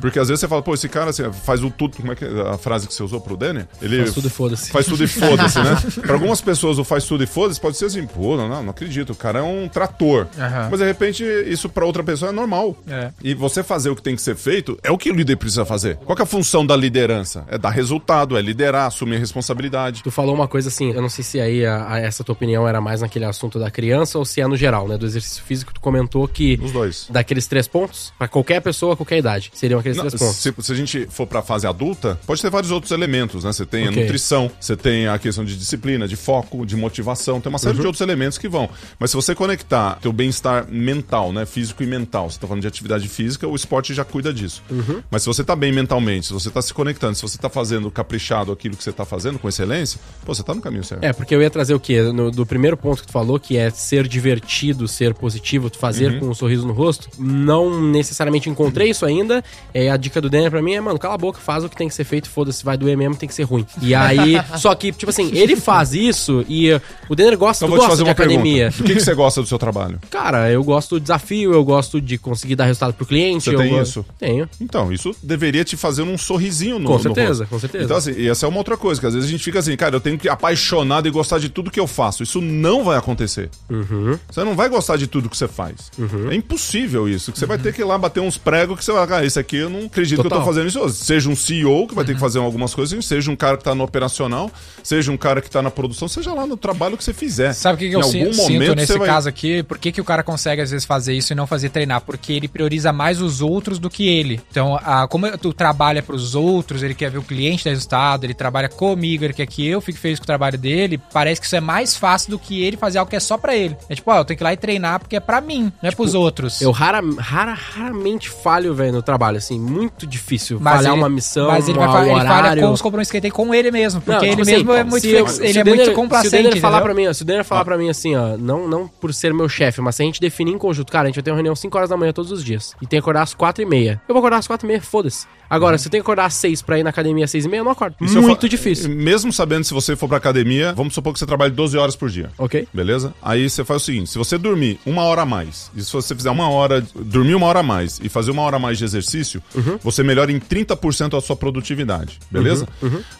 Porque às vezes você fala, pô, esse cara assim, faz o tudo. Como é que é a frase que você usou pro Denner? Ele
Faz tudo e foda-se.
Faz tudo e foda-se, né? Pra algumas pessoas o faz tudo e foda-se pode ser assim, pô, não, não, não acredito, o cara é um trator.
Aham.
Mas de repente isso pra outra pessoa é normal.
É.
E você fazer o que tem que ser feito é o que o líder precisa fazer. Qual é a função da liderança? É dar resultado, é liderar, assumir a responsabilidade.
Tu falou uma coisa assim, eu não sei se aí a- a- essa tua opinião era mais naquele assunto da criança ou se é no geral, né? Do exercício físico, tu comentou que
Os dois.
daqueles três pontos, pra qualquer pessoa, qualquer idade, seriam aqueles
Não,
três pontos.
se, se a gente for pra fase adulta, pode ter vários outros elementos, né? Você tem a
Ok.
nutrição, você tem a questão de disciplina, de foco, de motivação, tem uma série de outros elementos que vão. Mas se você conectar teu bem-estar mental, né? Físico e mental, você tá falando de atividade física, o esporte já já cuida disso. Mas se você tá bem mentalmente, se você tá se conectando, se você tá fazendo caprichado aquilo que você tá fazendo com excelência, pô, você tá no caminho certo.
É, porque eu ia trazer o quê? No, do primeiro ponto que tu falou, que é ser divertido, ser positivo, fazer com um sorriso no rosto. Não necessariamente encontrei isso ainda. É, a dica do Denner pra mim é, mano, cala a boca, faz o que tem que ser feito, foda-se, vai doer mesmo, tem que ser ruim. E aí, só que, tipo assim, ele faz isso e o Denner gosta,
Então vou te
gosta
fazer
de
uma
academia.
pergunta. Do que, que você gosta do seu trabalho?
Cara, eu gosto do desafio, eu gosto de conseguir dar resultado pro cliente.
Você
eu
tem isso?
Tenho.
Então, isso deveria te fazer um sorrisinho no
Com
no
certeza,
rosto.
com certeza.
Então, assim, e essa é uma outra coisa, que às vezes a gente fica assim, cara, eu tenho que ir apaixonado e gostar de tudo que eu faço. Isso não vai acontecer.
Uhum.
Você não vai gostar de tudo que você faz. É impossível isso. Que você vai ter que ir lá bater uns pregos que você vai, cara, esse aqui eu não acredito que eu tô
Total.
fazendo isso. Seja um CEO que vai ter que fazer algumas coisas, seja um cara que tá no operacional, seja um cara que tá na produção, seja lá no trabalho que você fizer.
Sabe o que, que eu
algum
sinto,
momento
nesse
vai-
caso aqui? Por que, que o cara consegue às vezes fazer isso e não fazer treinar? Porque ele prioriza mais os outros do que ele. Então, a, como tu trabalha pros outros, ele quer ver o cliente dar resultado, ele trabalha comigo, ele quer que eu fique feliz com o trabalho dele, parece que isso é mais fácil do que ele fazer algo que é só pra ele. É tipo, ó, eu tenho que ir lá e treinar porque é pra mim, não é pros outros.
Tipo, Eu rara, rara, raramente falho, velho, no trabalho, assim, muito difícil.
Mas
falhar
ele-
uma missão,
Mas ele, vai,
um
ele falha com os compromissos que ele tem com ele mesmo. Porque
Não,
ele
tipo
mesmo
assim,
é muito,
eu-
ele é
Denner-
muito complacente.
Se o Denner falar pra mim, ó, se o Denner falar pra mim assim, ó, não, não por ser meu chefe, mas se a gente definir em conjunto, cara, a gente vai ter uma reunião 5 horas da manhã todos os dias. E tem que acordar às 4 e meia. Eu vou acordar às 4 e meia, foda-se. Agora, se eu tenho que acordar às 6 pra ir na academia às 6 e meia, eu não acordo.
Se eu
Muito difícil.
Mesmo sabendo se você for pra academia, vamos supor que você trabalhe 12 horas por dia.
Ok?
Beleza? Aí você faz o seguinte: se você dormir uma hora a mais, e se você fizer uma hora, dormir uma hora a mais e fazer uma hora a mais de exercício, você melhora em 30% a sua produtividade. Beleza?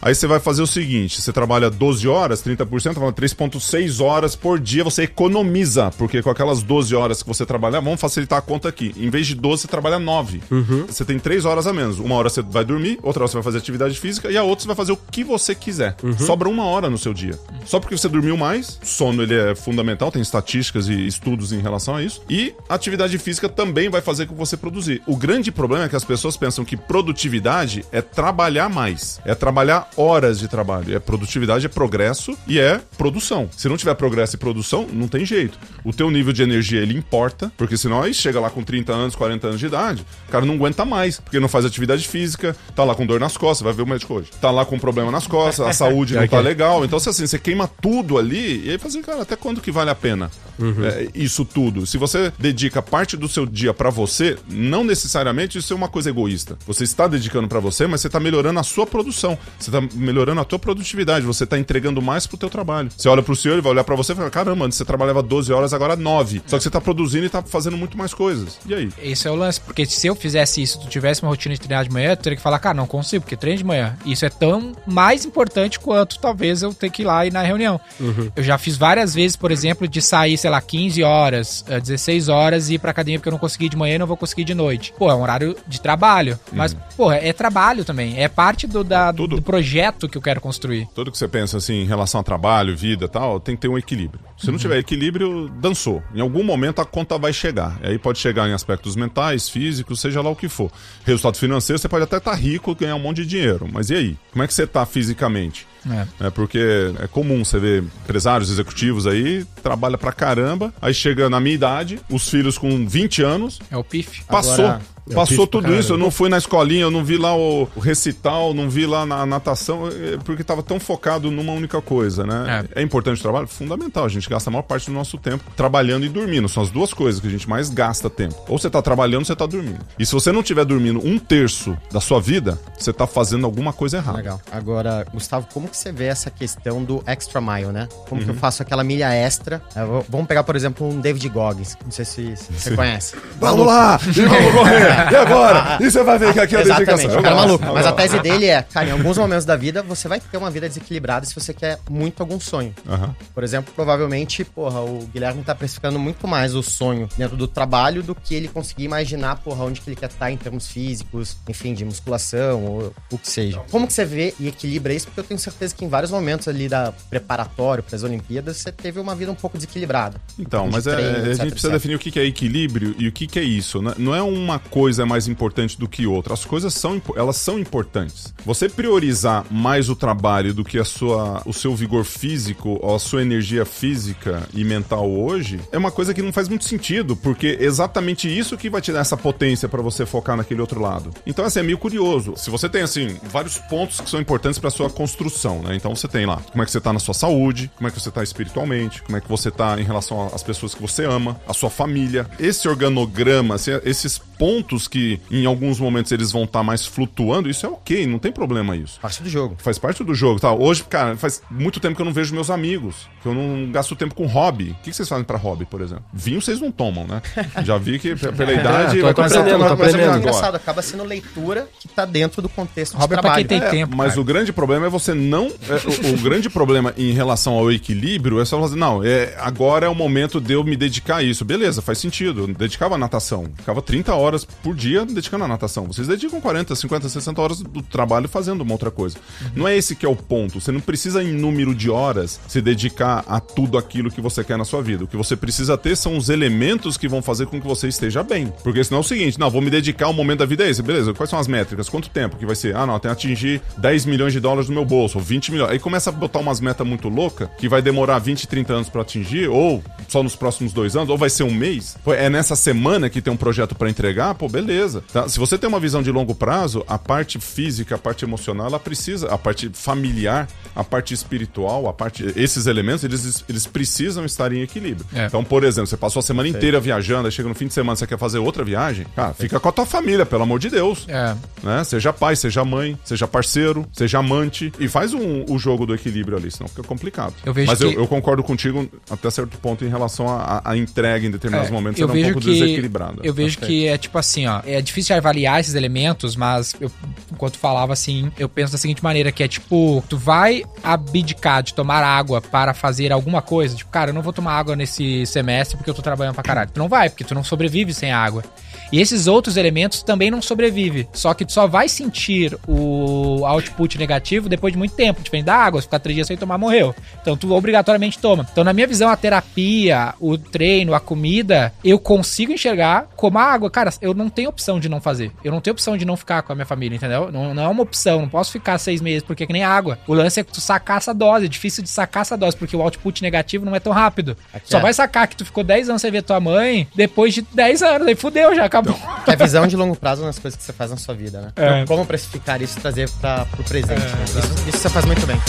Aí você vai fazer o seguinte: você trabalha 12 horas, 30%, vai 3,6 horas por dia, você economiza. Porque com aquelas 12 horas que você trabalhar, vamos facilitar a conta aqui. Em vez de 12, você trabalha 9. Você tem 3 horas a menos. Uma hora você vai dormir, outra hora você vai fazer atividade física e a outra você vai fazer o que você quiser. Sobra uma hora no seu dia. Só porque você dormiu mais, sono ele é fundamental, tem estatísticas e estudos em relação a isso. E atividade física também vai fazer com você produzir. O grande problema é que as pessoas pensam que produtividade é trabalhar mais, é trabalhar horas de trabalho. É produtividade é progresso e é produção. Se não tiver progresso e produção, não tem jeito. O teu nível de energia ele importa, porque senão aí chega lá com 30 anos, 40 anos de idade, o cara não aguenta mais, porque não faz atividade física, tá lá com dor nas costas, vai ver o médico hoje. Tá lá com problema nas costas, a saúde não tá legal. Então, se assim, você queima tudo ali, e aí fala assim, cara, até quando que vale a pena é, isso tudo? Se você dedica parte do seu dia pra você, não necessariamente isso é uma coisa egoísta. Você está dedicando pra você, mas você tá melhorando a sua produção. Você tá melhorando a tua produtividade, você tá entregando mais pro teu trabalho. Você olha pro senhor, ele vai olhar pra você e fala, caramba, antes você trabalhava 12 horas, agora 9. Só que você tá produzindo e tá fazendo muito mais coisas. E aí?
Esse é o lance, porque se eu fizesse isso, tu tivesse uma rotina de treinar de manhã, eu teria que falar, cara, não consigo, porque treino de manhã. Isso é tão mais importante quanto talvez eu ter que ir lá e ir na reunião. Eu já fiz várias vezes, por exemplo, de sair, sei lá, 15 horas, eh, 16 horas e ir pra academia porque eu não consegui de manhã e não vou conseguir de noite. Pô, é um horário de trabalho. Mas, pô, é trabalho também. É parte do, da,
Tudo.
do projeto que eu quero construir.
Tudo que você pensa assim em relação a trabalho, vida e tal, tem que ter um equilíbrio. Se não tiver equilíbrio, dançou. Em algum momento a conta vai chegar. E aí pode chegar em aspectos mentais, físicos, seja lá o que for. Resultado financeiro, você pode até estar rico, ganhar um monte de dinheiro. Mas e aí? Como é que você tá fisicamente?
É.
É porque é comum você ver empresários executivos aí, trabalha pra caramba, aí chega na minha idade, os filhos com 20 anos,
É o PIF.
Passou.
Agora,
é
Passou tudo
caralho.
isso. Eu não fui na escolinha, eu não vi lá o, recital, não vi lá na natação, eh, porque estava tão focado numa única coisa, né? É. importante o trabalho? Fundamental. A gente gasta a maior parte do nosso tempo trabalhando e dormindo. São as duas coisas que a gente mais gasta tempo. Ou você tá trabalhando ou você tá dormindo. E se você não estiver dormindo um terço da sua vida, você tá fazendo alguma coisa errada.
Legal. Agora, Gustavo, como que você vê essa questão do extra mile, né? Como
Uhum.
que eu faço aquela milha extra? Vou- vamos pegar, por exemplo, um David Goggins. Não sei se, se você conhece.
Vamos lá! E vamos correr! E agora? E você vai ver que aqui é a
Exatamente,
dedicação.
o cara é maluco. Mas a tese dele é, cara, em alguns momentos da vida você vai ter uma vida desequilibrada se você quer muito algum sonho. Por exemplo, provavelmente, porra, o Guilherme tá precificando muito mais o sonho dentro do trabalho do que ele conseguir imaginar, porra, onde que ele quer estar em termos físicos, enfim, de musculação ou o que seja. Como que você vê e equilibra isso? Porque eu tenho certeza que em vários momentos ali da preparatório para as Olimpíadas, você teve uma vida um pouco desequilibrada.
Então,
De
mas é-
treino,
a
etc,
gente precisa
etc.
definir o que é equilíbrio e o que que é isso. né? Não é uma coisa coisa é mais importante do que outra. As coisas são, elas são importantes. Você priorizar mais o trabalho do que a sua, o seu vigor físico a sua energia física e mental hoje é uma coisa que não faz muito sentido, porque é exatamente isso que vai te dar essa potência para você focar naquele outro lado. Então, assim, é meio curioso. Se você tem, assim, vários pontos que são importantes para sua construção, né? Então, você tem lá como é que você tá na sua saúde, como é que você tá espiritualmente, como é que você tá em relação às pessoas que você ama, a sua família. Esse organograma, assim, esses pontos que em alguns momentos eles vão estar mais flutuando, isso é ok, não tem problema isso.
Parte do jogo.
Faz parte do jogo, tá? Hoje, cara, faz muito tempo que eu não vejo meus amigos, que eu não gasto tempo com hobby. O que que vocês fazem pra hobby, por exemplo? Vinho vocês não tomam, né? Já vi que pela idade
tô-
vai
tô
começar a tomar agora.
Engraçado, acaba sendo leitura que tá dentro do contexto
Hobby
de
é pra quem
trabalho.
tem
É,
tempo.
mas
cara.
o grande problema é você não. é, o, o grande problema em relação ao equilíbrio é só fazer, não, é, agora é o momento de eu me dedicar a isso. Beleza, faz sentido. Eu dedicava à natação. Ficava 30 horas por dia dedicando à natação. Vocês dedicam 40, 50, 60 horas do trabalho fazendo uma outra coisa. Não é esse que é o ponto. Você não precisa, em número de horas, se dedicar a tudo aquilo que você quer na sua vida. O que você precisa ter são os elementos que vão fazer com que você esteja bem. Porque senão é o seguinte, não, vou me dedicar ao momento da vida é esse. Beleza, quais são as métricas? Quanto tempo que vai ser? Ah, não, que atingir 10 milhões de dólares no meu bolso, ou 20 milhões. Aí começa a botar umas metas muito loucas, que vai demorar 20, 30 anos pra atingir, ou só nos próximos dois anos, ou vai ser um mês. É nessa semana que tem um projeto pra entregar, pô, beleza. Tá? Se você tem uma visão de longo prazo, a parte física, a parte emocional, ela precisa, a parte familiar, a parte espiritual, a parte. Esses elementos, eles, eles precisam estar em equilíbrio.
É.
Então, por exemplo, você passou a semana inteira viajando, aí chega no fim de semana, você quer fazer outra viagem, cara, fica com a tua família, pelo amor de Deus.
É.
Né? Seja pai, seja mãe, seja parceiro, seja amante. E faz um- o jogo do equilíbrio ali, senão fica complicado.
Eu vejo
Mas
que-
eu, eu concordo contigo até certo ponto em relação à entrega em determinados
É,
momentos.
eu
Ela é um pouco
que
desequilibrada.
eu vejo que é tipo assim, ó, é difícil avaliar esses elementos, mas eu, enquanto falava assim, eu penso da seguinte maneira que é tipo, tu vai abdicar de tomar água para fazer alguma coisa, tipo, cara, eu não vou tomar água nesse semestre porque eu tô trabalhando pra caralho. Tu não vai, porque tu não sobrevive sem água. E esses outros elementos também não sobrevivem. Só que tu só vai sentir o output negativo depois de muito tempo. Diferente da água, se ficar três dias sem tomar, morreu. Então tu obrigatoriamente toma. Então, na minha visão, a terapia, o treino, a comida, eu consigo enxergar como a água. Cara, eu não tenho opção de não fazer. Eu não tenho opção de não ficar com a minha família, entendeu? Não, não é uma opção. Não posso ficar seis meses, porque é que nem água. O lance é que tu sacar essa dose. É difícil de sacar essa dose, porque o output negativo não é tão rápido.
Aqui
Só
é.
vai sacar que tu ficou 10 anos sem ver tua mãe depois de 10 anos. Aí fudeu, já acabou.
Que é a visão de longo prazo nas coisas que você faz na sua vida, né?
É.
Então, como precificar isso e trazer para pro presente. né? Isso, isso você faz muito bem.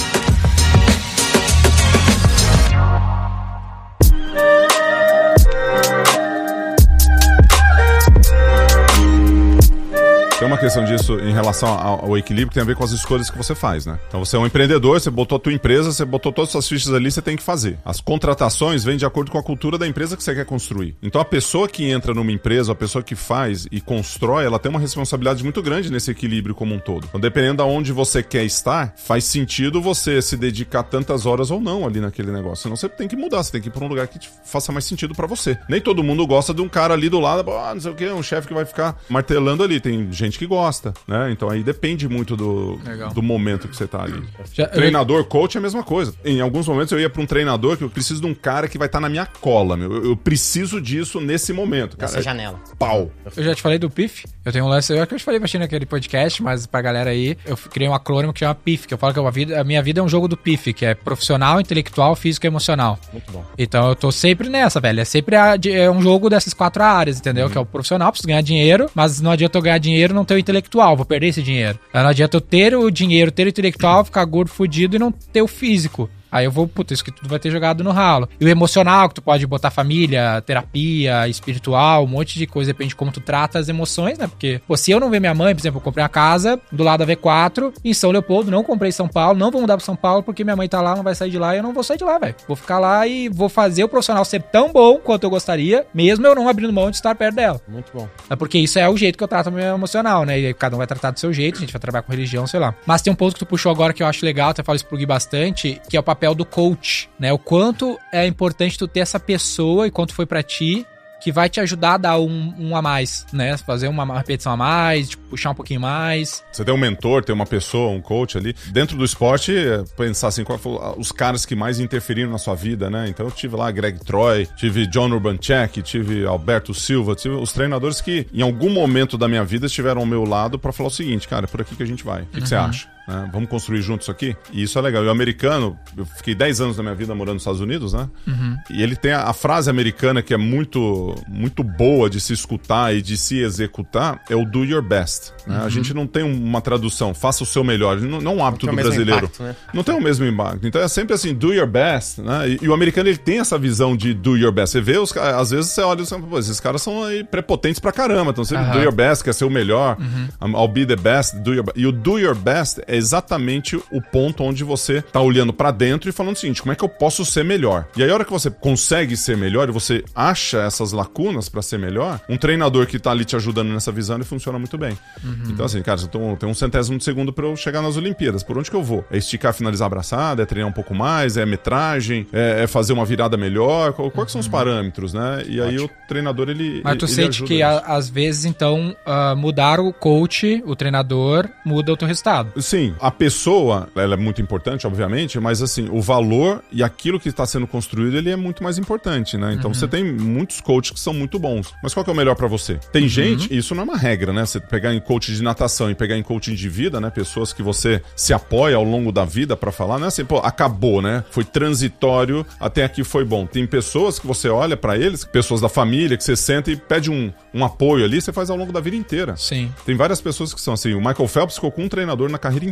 Tem uma questão disso em relação ao, equilíbrio que tem a ver com as escolhas que você faz, né? Então você é um empreendedor, você botou a tua empresa, você botou todas as suas fichas ali, você tem que fazer. As contratações vêm de acordo com a cultura da empresa que você quer construir. Então a pessoa que entra numa empresa, a pessoa que faz e constrói, ela tem uma responsabilidade muito grande nesse equilíbrio como um todo. Então dependendo aonde você quer estar, faz sentido você se dedicar tantas horas ou não ali naquele negócio. Senão você tem que mudar, você tem que ir pra um lugar que faça mais sentido pra você. Nem todo mundo gosta de um cara ali do lado, ah, não sei o que, um chefe que vai ficar martelando ali. Tem gente que gosta, né? Então aí depende muito do,
Legal.
do momento que você tá ali.
Já-
Treinador, coach é a mesma coisa. Em alguns momentos eu ia pra um treinador que eu preciso de um cara que vai estar na minha cola, meu. Eu, eu preciso disso nesse momento, cara.
Nessa
É
janela.
Pau.
Eu já te falei do PIF. Eu tenho um lance, eu acho que eu te falei bastante naquele podcast, mas pra galera aí, eu criei um acrônimo que chama PIF, que eu falo que a, vida, a minha vida é um jogo do PIF, que é profissional, intelectual, físico e emocional.
Muito bom.
Então eu tô sempre nessa, velho. É sempre a- é um jogo dessas quatro áreas, entendeu? Que é o profissional, preciso ganhar dinheiro, mas não adianta eu ganhar dinheiro e não ter o intelectual, vou perder esse dinheiro. Não adianta eu ter o dinheiro, ter o intelectual, ficar gordo, fudido e não ter o físico. Aí eu vou, puta, isso que tudo vai ter jogado no ralo. E o emocional, que tu pode botar família, terapia, espiritual, um monte de coisa, depende de como tu trata as emoções, né? Porque, pô, se eu não ver minha mãe, por exemplo, eu comprei uma casa do lado da V4 em São Leopoldo, não comprei em São Paulo, não vou mudar pra São Paulo porque minha mãe tá lá, não vai sair de lá e eu não vou sair de lá, velho. Vou ficar lá e vou fazer o profissional ser tão bom quanto eu gostaria, mesmo eu não abrindo mão de estar perto dela.
Muito bom.
É porque isso é o jeito que eu trato o meu emocional, né? E cada um vai tratar do seu jeito, a gente vai trabalhar com religião, sei lá. Mas tem um ponto que tu puxou agora que eu acho legal, até falo isso pro Gui bastante, que é o papel do coach, né? O quanto é importante tu ter essa pessoa e quanto foi pra ti que vai te ajudar a dar um, um a mais, né? Fazer uma repetição a mais, tipo, puxar um pouquinho mais.
Você tem um mentor, tem uma pessoa, um coach ali. Dentro do esporte, é, pensar assim, qual foram os caras que mais interferiram na sua vida, né? Então eu tive lá Greg Troy, tive John Urbanchek, tive Alberto Silva, tive os treinadores que em algum momento da minha vida estiveram ao meu lado para falar o seguinte, cara, é por aqui que a gente vai. O que, que você acha? Né? Vamos construir juntos isso aqui? E isso é legal. E o americano, eu fiquei 10 anos da minha vida morando nos Estados Unidos, né?
Uhum.
E ele tem a, a, frase americana que é muito, muito boa de se escutar e de se executar, é o do your best. Né? Uhum. A gente não tem uma tradução, faça o seu melhor. Não, não é um hábito do brasileiro.
Impacto, né?
Não tem o mesmo impacto. Então é sempre assim, do your best, né? E, e, o americano, ele tem essa visão de do your best. Você vê, os, às vezes você olha e fala, esses caras são aí prepotentes pra caramba. Então sempre uhum. do your best, quer ser o melhor.
Uhum.
I'll be the best, do your best. E o do your best é exatamente o ponto onde você tá olhando para dentro e falando o seguinte: como é que eu posso ser melhor? E aí, a hora que você consegue ser melhor e você acha essas lacunas para ser melhor, um treinador que tá ali te ajudando nessa visão, ele funciona muito bem.
Uhum.
Então, assim, cara, eu tem um centésimo de segundo para eu chegar nas Olimpíadas. Por onde que eu vou? É esticar, finalizar abraçada, é treinar um pouco mais, é metragem, é, é fazer uma virada melhor? Quais uhum. são os parâmetros, né? E aí Ótimo. o treinador, ele.
Mas tu
ele
sente que a, às vezes, então, uh, mudar o coach, o treinador, muda o teu resultado.
Sim, a pessoa, ela é muito importante, obviamente, mas assim, o valor e aquilo que está sendo construído, ele é muito mais importante, né? Então uhum. você tem muitos coaches que são muito bons. Mas qual que é o melhor para você? Tem uhum. gente, isso não é uma regra, né? Você pegar em coach de natação e pegar em coaching de vida, né? Pessoas que você se apoia ao longo da vida para falar, não é assim, pô, acabou, né? Foi transitório, até aqui foi bom. Tem pessoas que você olha para eles, pessoas da família, que você senta e pede um, um apoio ali, você faz ao longo da vida inteira.
Sim.
Tem várias pessoas que são assim, o Michael Phelps ficou com um treinador na carreira inteira.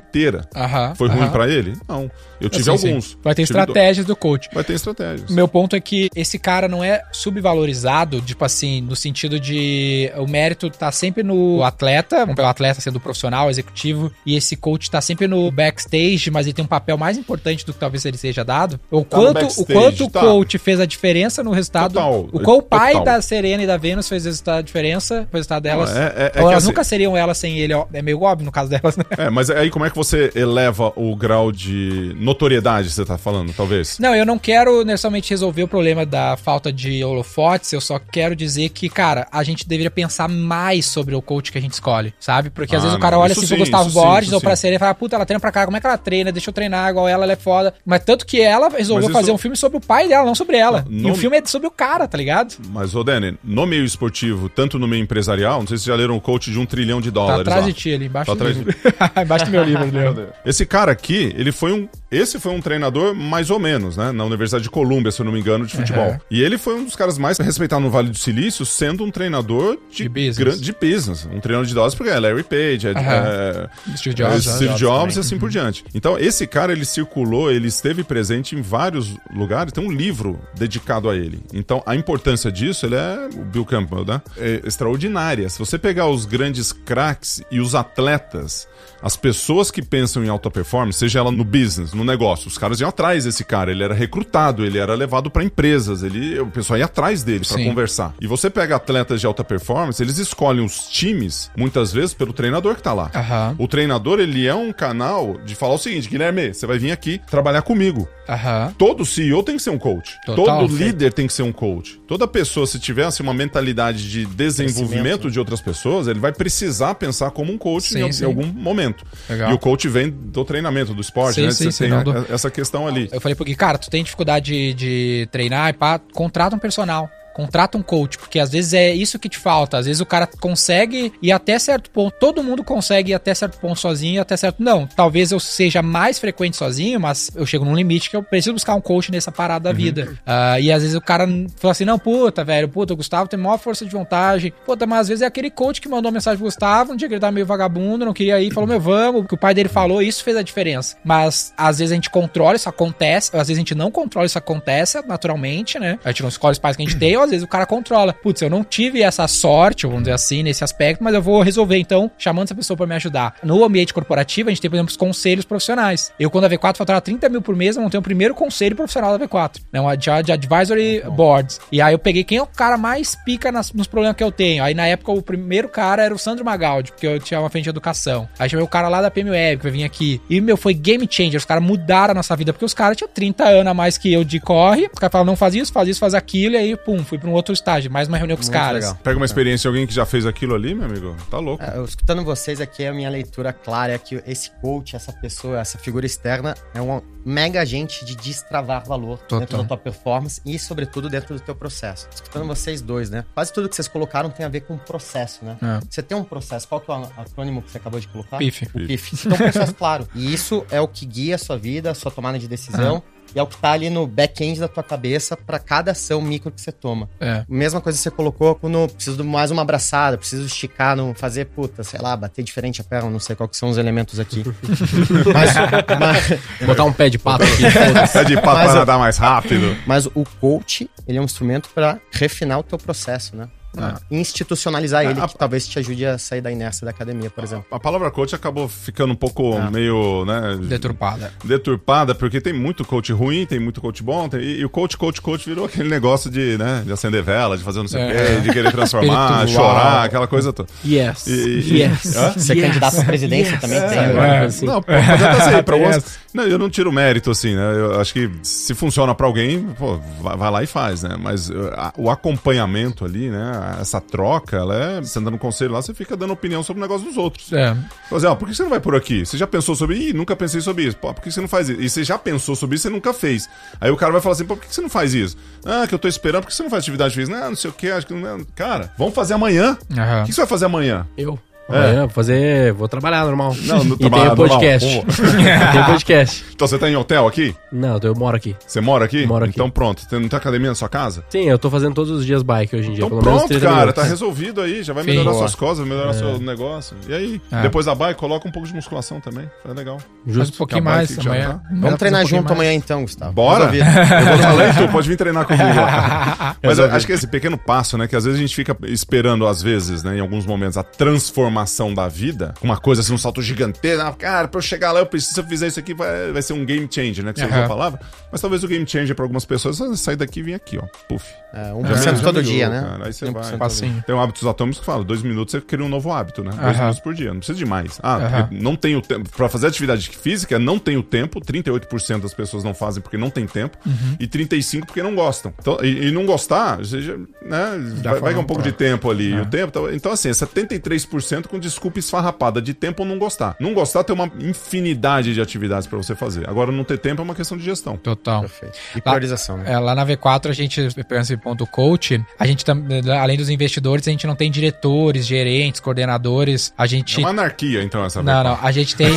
Aham.
Foi ruim para ele? Não. Eu tive assim, alguns.
Sim. Vai ter
tive
estratégias do coach.
Vai ter estratégias.
Meu ponto é que esse cara não é subvalorizado, tipo assim, no sentido de o mérito tá sempre no atleta, vamos pegar o atleta sendo profissional, executivo, e esse coach tá sempre no backstage, mas ele tem um papel mais importante do que talvez ele seja dado. O
Tá
quanto,
backstage,
o quanto
tá.
o coach fez a diferença no resultado.
Total,
o qual o pai
total.
da Serena e da Vênus fez a diferença, o resultado delas.
Não, é- é- é
ou
que
elas
assim-
nunca seriam elas sem ele, ó, é meio óbvio no caso delas, né?
É, mas aí como é que você eleva o grau de notoriedade, você tá falando, talvez?
Não, eu não quero necessariamente resolver o problema da falta de holofotes, eu só quero dizer que, cara, a gente deveria pensar mais sobre o coach que a gente escolhe, sabe? Porque às
Ah,
vezes o cara
não,
olha
isso
assim pro Gustavo
sim,
Borges ou pra. Serena e fala, puta, ela treina pra cá, como é que ela treina? Deixa eu treinar igual ela, ela é foda. Mas tanto que ela resolveu
isso-
fazer um filme sobre o pai dela, não sobre ela.
Não-
E o filme é sobre o cara, tá ligado?
Mas, ô Danny, no meio esportivo, tanto no meio empresarial, não sei se vocês já leram o coach de um trilhão de
Tá
dólares
atrás
lá.
de ti ali, embaixo
Tá
do
atrás
livro. embaixo do meu livro, Leandro.
Esse cara aqui, ele foi um. Esse foi um treinador mais ou menos, né? Na Universidade de Colômbia, se eu não me engano, de futebol.
Uhum.
E ele foi um dos caras mais respeitados no Vale do Silício, sendo um treinador de,
De business.
gran- de business. Um treinador de doses, porque é Larry Page, é,
Uhum.
é,
Steve
é
Jobs.
Steve
Jobs
Jobs e assim por diante. Então, esse cara, ele circulou, ele esteve presente em vários lugares, tem um livro dedicado a ele. Então, a importância disso, ele é o Bill Campbell, né? É extraordinária. Se você pegar os grandes craques e os atletas, as pessoas que pensam em alta performance, seja ela no business, no negócio, os caras iam atrás desse cara, ele era recrutado, ele era levado para empresas, ele, o pessoal ia atrás dele para conversar. E você pega atletas de alta performance, eles escolhem os times, muitas vezes, pelo treinador que tá lá.
Aham.
O treinador, ele é um canal de falar o seguinte, Guilherme, você vai vir aqui trabalhar comigo.
Aham.
Todo CEO tem que ser um coach.
Total,
Todo
sim.
líder tem que ser um coach. Toda pessoa, se tivesse uma mentalidade de desenvolvimento de outras pessoas, ele vai precisar pensar como um coach
Sim,
em,
sim.
algum momento.
Legal.
E o coach vem do treinamento, do esporte,
Sim,
né?
sim,
Você
sim,
tem a- essa questão ali.
Eu falei Gui, cara, tu tem dificuldade de, de treinar e pá, contrata um personal. Contrata um coach, porque às vezes é isso que te falta. Às vezes o cara consegue ir até certo ponto. Todo mundo consegue ir até certo ponto sozinho, e até certo. Não, talvez eu seja mais frequente sozinho, mas eu chego num limite que eu preciso buscar um coach nessa parada da vida. Ah, e às vezes o cara fala assim: não, puta, velho, puta, o Gustavo tem maior força de vontade. Puta, mas às vezes é aquele coach que mandou mensagem pro Gustavo, um dia que ele tava meio vagabundo, não queria ir, falou: meu, vamos, que o pai dele falou, isso fez a diferença. Mas às vezes a gente controla, isso acontece, às vezes a gente não controla, isso acontece naturalmente, né? A gente não escolhe os pais que a gente tem, ou às vezes o cara controla. Putz, eu não tive essa sorte, vamos dizer assim, nesse aspecto, mas eu vou resolver, então, chamando essa pessoa pra me ajudar. No ambiente corporativo, a gente tem, por exemplo, os conselhos profissionais. Eu, quando a V4 faturava 30 mil por mês, eu montei o primeiro conselho profissional da V4, né? Um de, advisory boards. E aí eu peguei quem é o cara mais pica nas- nos problemas que eu tenho. Aí na época o primeiro cara era o Sandro Magaldi, porque eu tinha uma frente de educação. Aí chamei o cara lá da PM Web, que vai vir aqui. E, meu, foi game changer. Os caras mudaram a nossa vida, porque os caras tinham 30 anos a mais que eu de corre. Os caras falavam, não faz isso, faz isso, faz aquilo. E aí, pum, fui pra um outro estágio, mais uma reunião com os
Muito
caras.
legal.
Pega uma experiência de alguém que já fez aquilo ali, meu amigo. Tá louco.
É, eu escutando vocês aqui, a minha leitura clara é que esse coach, essa pessoa, essa figura externa, é um mega agente de destravar valor
Total.
dentro da tua performance e, sobretudo, dentro do teu processo. Escutando vocês dois, né? Quase tudo que vocês colocaram tem a ver com processo, né?
É.
Você tem um processo. Qual que é o acrônimo que você acabou de colocar?
PIF.
O PIF. Você tem um processo claro. E isso é o que guia a sua vida, a sua tomada de decisão. E é o que tá ali no back-end da tua cabeça para cada ação micro que você toma.
É.
Mesma coisa que você colocou quando preciso de mais uma abraçada, preciso esticar, não fazer, puta, sei lá, bater diferente a perna, não sei quais que são os elementos aqui. mas, mas,
Botar um pé de pato aqui, foda-se.
É de papo
Mas
pra nadar mais rápido.
mas o coach, ele é um instrumento para refinar o teu processo, né? Pra institucionalizar ele,
Ah,
que talvez te ajude a sair da inércia da academia, por exemplo.
A palavra coach acabou ficando um pouco meio, né?
Deturpada.
Deturpada, porque tem muito coach ruim, tem muito coach bom, tem- e, e o coach, coach, coach virou aquele negócio de, né, de acender vela, de fazer não sei o
É.
quê, de querer transformar, chorar, aquela coisa toda.
Yes.
E-
yes.
Hã?
Ser
yes,
candidato à presidência também tem,
É,
né?
assim.
Não, pode até ser pra
essa.
Não, eu não tiro mérito, assim, né? Eu acho que se funciona pra alguém, pô, vai, vai lá e faz, né? Mas uh, a- o acompanhamento ali, né? Essa troca, ela é. Você anda no conselho lá, você fica dando opinião sobre o negócio dos outros.
É.
Por exemplo, por que você não vai por aqui? Você já pensou sobre Ih, nunca pensei sobre isso. Pô, por que você não faz isso? E você já pensou sobre isso, você nunca fez. Aí o cara vai falar assim, pô, por que você não faz isso? Ah, que eu tô esperando, por que você não faz atividade física? Não, não sei o que, acho que não. Cara, vamos fazer amanhã.
Aham.
O que você vai fazer amanhã?
Eu.
É.
Amanhã vou fazer. Vou trabalhar normal.
Não, no
E tem
trabalho
o podcast.
normal.
tem o podcast.
Então você tá em hotel aqui?
Não, eu moro aqui.
Você mora aqui?
Moro aqui.
Então pronto. Você não tem academia na sua casa?
Sim, eu tô fazendo todos os dias bike hoje em dia.
Então
pelo menos
pronto,
30
cara,
minutos.
tá resolvido aí, já vai
Sim.
melhorar
Boa.
suas costas, vai melhorar seu negócio. E aí,
É.
depois da bike, coloca um pouco de musculação também, é legal.
Faz
Justo.
um pouquinho mais
bike já
amanhã.
tá.
Vamos treinar
um
junto
mais.
amanhã então, Gustavo.
Bora?
Resolvido.
Eu vou além, tu pode vir treinar comigo lá. Mas eu acho que esse pequeno passo, né, que às vezes a gente fica esperando, às vezes, né, em alguns momentos, a transformação da vida, uma coisa assim, um salto gigantesco, ah, cara, pra eu chegar lá, eu preciso, se eu fizer isso aqui, vai, vai ser um game changer, né, que você usou
Aham.
a palavra. Mas talvez o game changer pra algumas pessoas é sair daqui e vir aqui, ó, puff.
É,
Já
1%
melhorou,
todo dia, né?
cara, aí você
1%
vai.
Passinho.
Tem um hábitos atômicos que fala, dois minutos você cria um novo hábito, né? Dois
Aham.
minutos por dia, não precisa de mais. Ah, não tenho tempo. Pra fazer atividade física, não tenho tempo. 38% das pessoas não fazem porque não tem tempo.
Uhum.
E 35% porque não gostam. Então, e, e não gostar, ou seja, né?
Já
Vai, vai um pouco de tempo ali.
É.
O tempo, tá- então, assim, é 73% com desculpa esfarrapada de tempo ou não gostar. Não gostar tem uma infinidade de atividades pra você fazer. Agora, não ter tempo é uma questão de gestão.
Total.
Perfeito. E priorização, né?
É, lá na V4 a gente, ponto coach, a gente também, além dos investidores, a gente não tem diretores, gerentes, coordenadores, a
É
gente...
uma anarquia, então, essa
Não, não, a gente tem.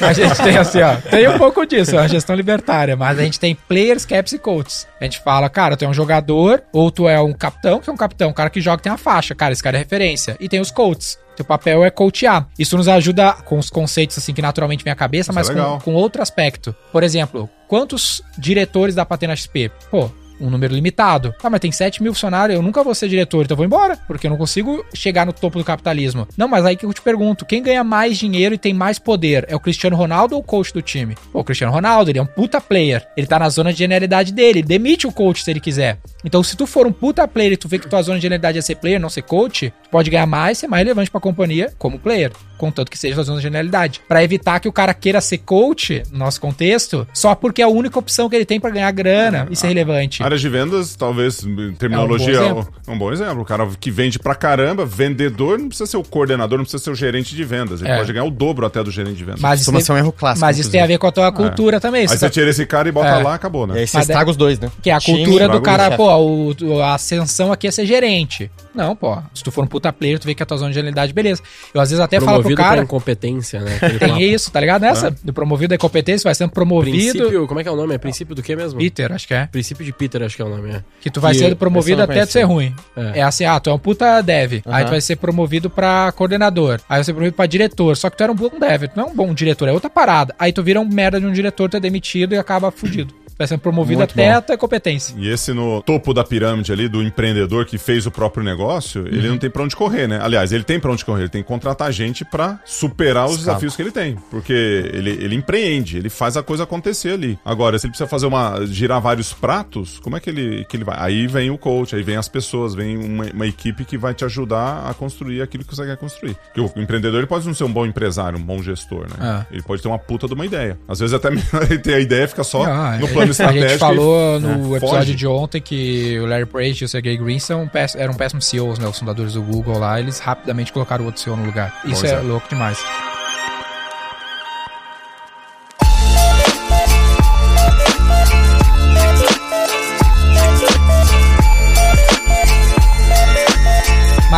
A gente tem assim, ó. Tem um pouco disso, é uma gestão libertária, mas a gente tem players, caps e coaches. A gente fala, cara, tu é um jogador, ou tu é um capitão, que é um capitão, um cara que joga tem a faixa, cara, esse cara é referência. E tem os coaches. Teu papel é coachear. Isso nos ajuda com os conceitos assim que naturalmente vem à cabeça,
Isso
mas
é
com, com outro aspecto. Por exemplo, quantos diretores dá pra ter na XP? Pô, um número limitado. Ah, mas tem 7 mil funcionários, eu nunca vou ser diretor, então eu vou embora, porque eu não consigo chegar no topo do capitalismo. Não, mas aí que eu te pergunto, quem ganha mais dinheiro e tem mais poder? É o Cristiano Ronaldo ou o coach do time? Pô, o Cristiano Ronaldo, ele é um puta player. Ele tá na zona de genialidade dele, ele demite o coach se ele quiser. Então, se tu for um puta player e tu vê que tua zona de genialidade é ser player, não ser coach, tu pode ganhar mais, ser mais relevante pra companhia como player, contanto que seja tua zona de genialidade. Pra evitar que o cara queira ser coach, no nosso contexto, só porque é a única opção que ele tem pra ganhar grana e ser relevante.
Áreas de vendas, talvez, terminologia,
É um
é
bom
um, bom exemplo. O cara que vende pra caramba, vendedor, não precisa ser o coordenador, não precisa ser o gerente de vendas. Ele
É.
pode ganhar o dobro até do gerente de vendas.
Mas isso, tem,
um erro clássico.
mas isso tem a ver com a tua cultura também.
Aí
Você tá-
tira esse cara e bota
É.
lá, acabou,
E
né?
aí você
Mas é-
estraga os dois, né?
Que é a
Time,
cultura do cara, pô, o- a ascensão aqui é ser gerente. Não, pô. Se tu for um puta player, tu vê que a tua zona de genialidade, beleza. Eu às vezes até falo pro
Promovido
cara.
pra incompetência, né?
Tem isso, tá ligado? Nessa? Do promovido da competência, vai sendo promovido.
Princípio, como é que é o nome? É princípio do que mesmo?
Peter, acho que é.
Princípio de Peter, acho que é o nome, é.
Que tu vai
Que
sendo promovido
eu não
até tu ser ruim.
É.
É. assim, ah, tu é um puta dev. Aí
Aham.
tu vai ser promovido pra coordenador. Aí vai ser promovido pra diretor. Só que tu era um bom dev. Tu não é um bom diretor, é outra parada. Aí tu vira um merda de um diretor, tu é demitido e acaba fudido. Vai sendo promovido
Muito
até
bom.
a tua competência.
E esse no topo da pirâmide ali do empreendedor que fez o próprio negócio,
Uhum.
ele não tem pra onde correr, né? Aliás, ele tem pra onde correr, ele tem que contratar gente pra superar os desafios que ele tem. Porque ele, ele empreende, ele faz a coisa acontecer ali. Agora, se ele precisa fazer uma. girar vários pratos, como é que ele, que ele vai? Aí vem o coach, aí vem as pessoas, vem uma, uma equipe que vai te ajudar a construir aquilo que você quer construir. Porque o empreendedor ele pode não ser um bom empresário, um bom gestor, né?
Ah.
Ele pode ter uma puta de uma ideia. Às vezes até ele ter a ideia e fica só
Ah,
no
é.
plano
A gente falou no
É,
episódio
foge.
de ontem que o Larry Page e o Sergey Brin são pés- eram péssimos CEOs, né? Os fundadores do Google lá, eles rapidamente colocaram outro CEO no lugar. Isso é,
é.
louco demais.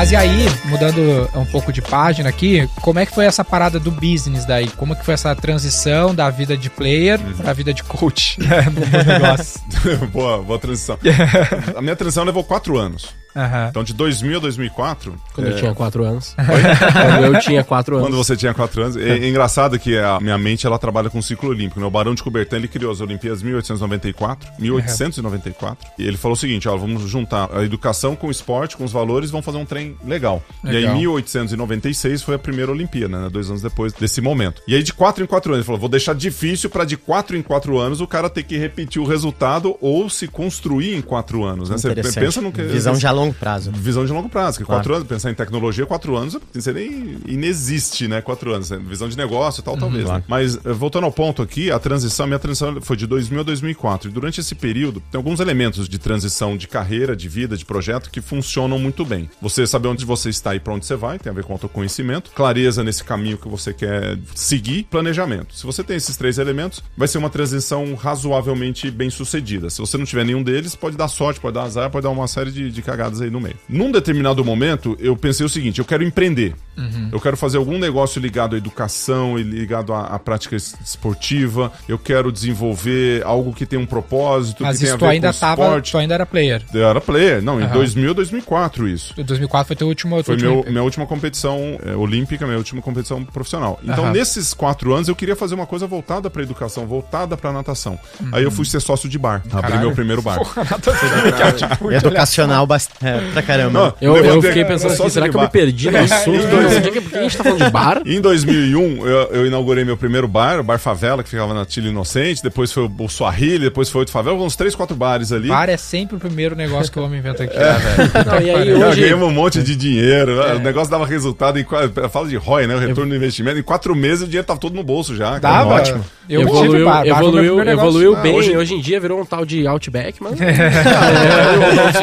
Mas e aí, mudando um pouco de página aqui, como é que foi essa parada do business daí? Como é que foi essa transição da vida de player pra vida de coach? no negócio.
boa, boa transição. A minha transição levou quatro anos.
Aham.
Então, de 2000 a 2004.
Quando
é,
eu tinha 4 anos. Quando eu tinha 4 anos.
Quando você tinha 4 anos. É, é engraçado que a minha mente ela trabalha com o ciclo olímpico. Né? O Barão de Coubertin ele criou as Olimpíadas 1894, 1894. E ele falou o seguinte: ó, vamos juntar a educação com o esporte, com os valores, vamos fazer um trem legal. E aí,
Legal.
em 1896 foi a primeira Olimpíada, né? Dois anos depois desse momento. E aí, de 4 em 4 anos, ele falou: vou deixar difícil para de 4 em 4 anos o cara ter que repetir o resultado ou se construir em 4 anos. Né? Você pensa no que.
Visão já longo prazo.
Visão de longo prazo, que
Claro.
quatro anos, pensar em tecnologia, quatro anos, você nem inexiste, né? Quatro anos. né? Visão de negócio e tal, talvez.
claro.
né? Mas eh, voltando ao ponto aqui, a transição, a minha transição foi de 2000 a 2004. E durante esse período, tem alguns elementos de transição de carreira, de vida, de projeto que funcionam muito bem. Você saber onde você está e para onde você vai, tem a ver com autoconhecimento, clareza nesse caminho que você quer seguir, planejamento. Se você tem esses três elementos, vai ser uma transição razoavelmente bem sucedida. Se você não tiver nenhum deles, pode dar sorte, pode dar azar, pode dar uma série de, de cagadas aí no meio. Num determinado momento, eu pensei o seguinte: eu quero empreender. Eu quero fazer algum negócio ligado à educação e ligado à, à prática es- esportiva. Eu quero desenvolver algo que tenha um propósito,
Mas
que
isso
a
tu ainda tava,
esporte.
tu ainda era player.
Eu era player. Não, em
Aham.
2000, 2004 isso.
2004 foi teu último...
Foi meu, minha última competição é, olímpica, minha última competição profissional. Então,
Aham.
nesses quatro anos, eu queria fazer uma coisa voltada pra educação, voltada pra natação. Aí
Uhum.
eu fui ser sócio de bar. Abri
Caralho.
meu primeiro bar.
Educacional bast... é, pra caramba.
Não,
Eu, eu fiquei pensando assim, será que eu me perdi no assunto? Por que a gente tá falando de bar?
Em 2001, eu, eu inaugurei meu primeiro bar, o Bar Favela, que ficava na Tila Inocente. Depois foi o Suahili, depois foi outro Favela. Uns três, quatro bares ali.
Bar é sempre o primeiro negócio que o homem inventa
É.
aqui, né, velho?
Não, e aí
Eu
hoje...
ganhamos um monte de dinheiro. O negócio dava resultado em. Fala de ROI, né? O retorno do investimento. Em quatro meses o dinheiro tava todo no bolso já.
Dava?
Ótimo.
Eu
evoluiu,
bar.
evoluiu, evoluiu
Ah,
bem.
hoje-
Hoje... em dia virou um tal de Outback, mas...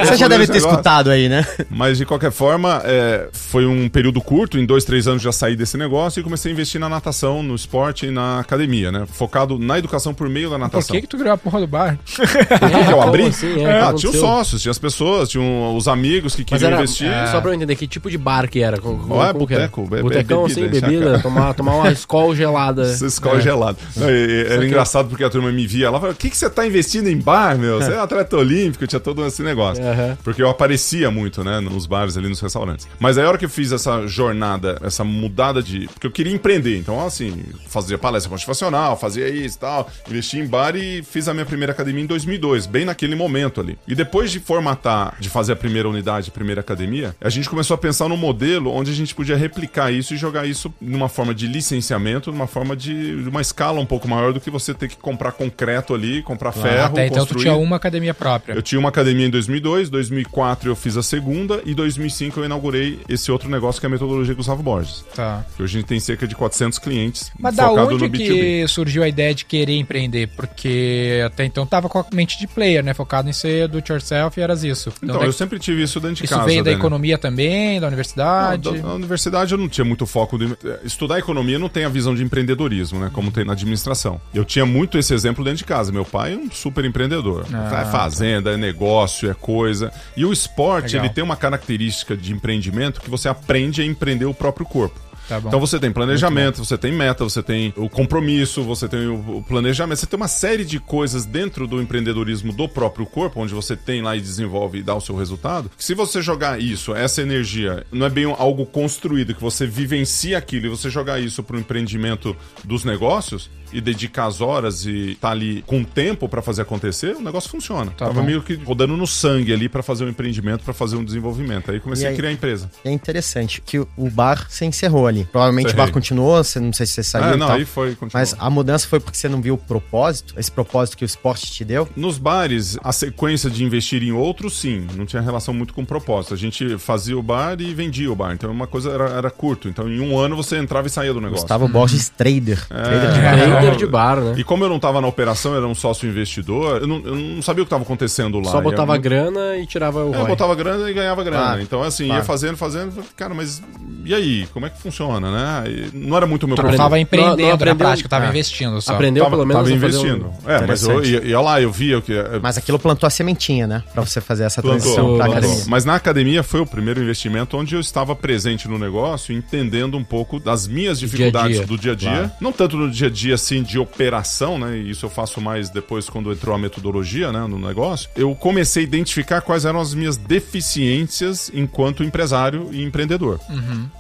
Você já deve ter escutado aí, né?
Mas de qualquer forma, é, foi um período curto, em dois, três anos já saí desse negócio e comecei a investir na natação, no esporte e na academia, né? Focado na educação por meio da
Por
natação.
que que tu criou a porra do bar?
Por que eu abri?
Assim, é,
ah, tinha os sócios, tinha as pessoas, tinha os amigos que
Mas
queriam
era,
investir.
é, só pra eu entender, que tipo de bar que era? Com,
Ó, é
como que era?
boteco, be-
Botecão,
bebida,
assim, bebida, tomar, tomar uma escola gelada.
Essa escola gelada. Era
que-
engraçado porque a turma me via lá e falava: o que, que você tá investindo em bar, meu? Você é atleta olímpico, tinha todo esse negócio. Porque eu aparecia muito, né, nos bares ali, nos restaurantes. Mas aí a hora que eu fiz essa jornada, essa mudada de. Porque eu queria empreender. Então, assim, fazia palestra motivacional, fazia isso e tal, investi em bar e fiz a minha primeira academia em 2002, bem naquele momento ali. E depois de formatar, de fazer a primeira unidade, a primeira academia, a gente começou a pensar num modelo onde a gente podia replicar isso e jogar isso numa forma de licenciamento, numa forma de, de uma escala um pouco maior do que você ter que comprar concreto ali, comprar ferro,
Até então tu tinha uma academia própria.
Eu tinha uma academia em 2002, 2004 eu fiz a segunda e 2005 eu inaugurei esse outro negócio que é a metodologia Gustavo Borges.
Tá.
Que hoje a gente tem cerca de 400 clientes
Mas da onde
no B2B.
que surgiu a ideia de querer empreender? Porque até então tava com a mente de player, né? Focado em ser do it yourself e eras isso.
Então,
daí-
eu sempre tive isso dentro de
isso
casa.
veio da
Dani.
economia também, da universidade?
Não, da- na universidade eu não tinha muito foco. De, estudar economia não tem a visão de empreendedorismo, né? Como tem na administração. Eu tinha muito esse exemplo dentro de casa. Meu pai é um super empreendedor.
Ah,
é fazenda, é negócio, é coisa. E o esporte,
Legal.
ele tem uma característica de empreendimento que você aprende a empreender o próprio corpo.
Tá.
Então você tem planejamento, você tem meta, você tem o compromisso, você tem o planejamento, você tem uma série de coisas dentro do empreendedorismo do próprio corpo, onde você tem lá e desenvolve e dá o seu resultado. Se você jogar isso, essa energia, não é bem algo construído, que você vivencia aquilo e você jogar isso para o empreendimento dos negócios e dedicar as horas e tá ali com tempo para fazer acontecer, o negócio funciona.
Tá
Tava
bom.
meio que rodando no sangue ali para fazer um empreendimento, para fazer um desenvolvimento. Aí comecei
E
a
aí?
criar a empresa.
É interessante que o- o bar se encerrou ali. Provavelmente o
Cerrei.
bar continuou, você, não sei se você saiu
É,
e
não,
tal.
aí foi, continuou.
Mas a mudança foi porque você não viu o propósito, esse propósito que o esporte te deu?
Nos bares, a sequência de investir em outros, sim, não tinha relação muito com propósito. A gente fazia o bar e vendia o bar. Então uma coisa era, era curto. Então em um ano você entrava e saía do negócio.
Gustavo Borges, trader. Trader de
Trader de bar, né?
E como eu não tava na operação, eu era um sócio investidor, eu não, eu não sabia o que estava acontecendo lá.
Só
E
botava
eu-
grana e tirava o
É, eu
ROI.
botava grana e ganhava grana.
Claro,
então, assim, ia
claro.
fazendo, fazendo. falei, Cara, mas e aí? Como é que funciona, né? E não era muito o meu
não
produto.
tava empreendendo
não
na
aprendeu-
prática, tava
é.
investindo só.
Aprendeu
Tava,
pelo menos
tava investindo.
um-
É, mas eu
Interessante.
ia, ia lá, eu via o que. é,
Mas aquilo plantou a sementinha, né? Pra você fazer essa
Plantou,
transição pra
plantou.
academia.
Mas na academia foi o primeiro investimento onde eu estava presente no negócio, entendendo um pouco das minhas dificuldades
dia.
do dia a dia.
Claro.
Não tanto no dia a dia, assim, de operação, né? E isso eu faço mais depois quando entrou a metodologia, né? No negócio. Eu comecei a identificar quais eram as minhas deficiências enquanto empresário e empreendedor.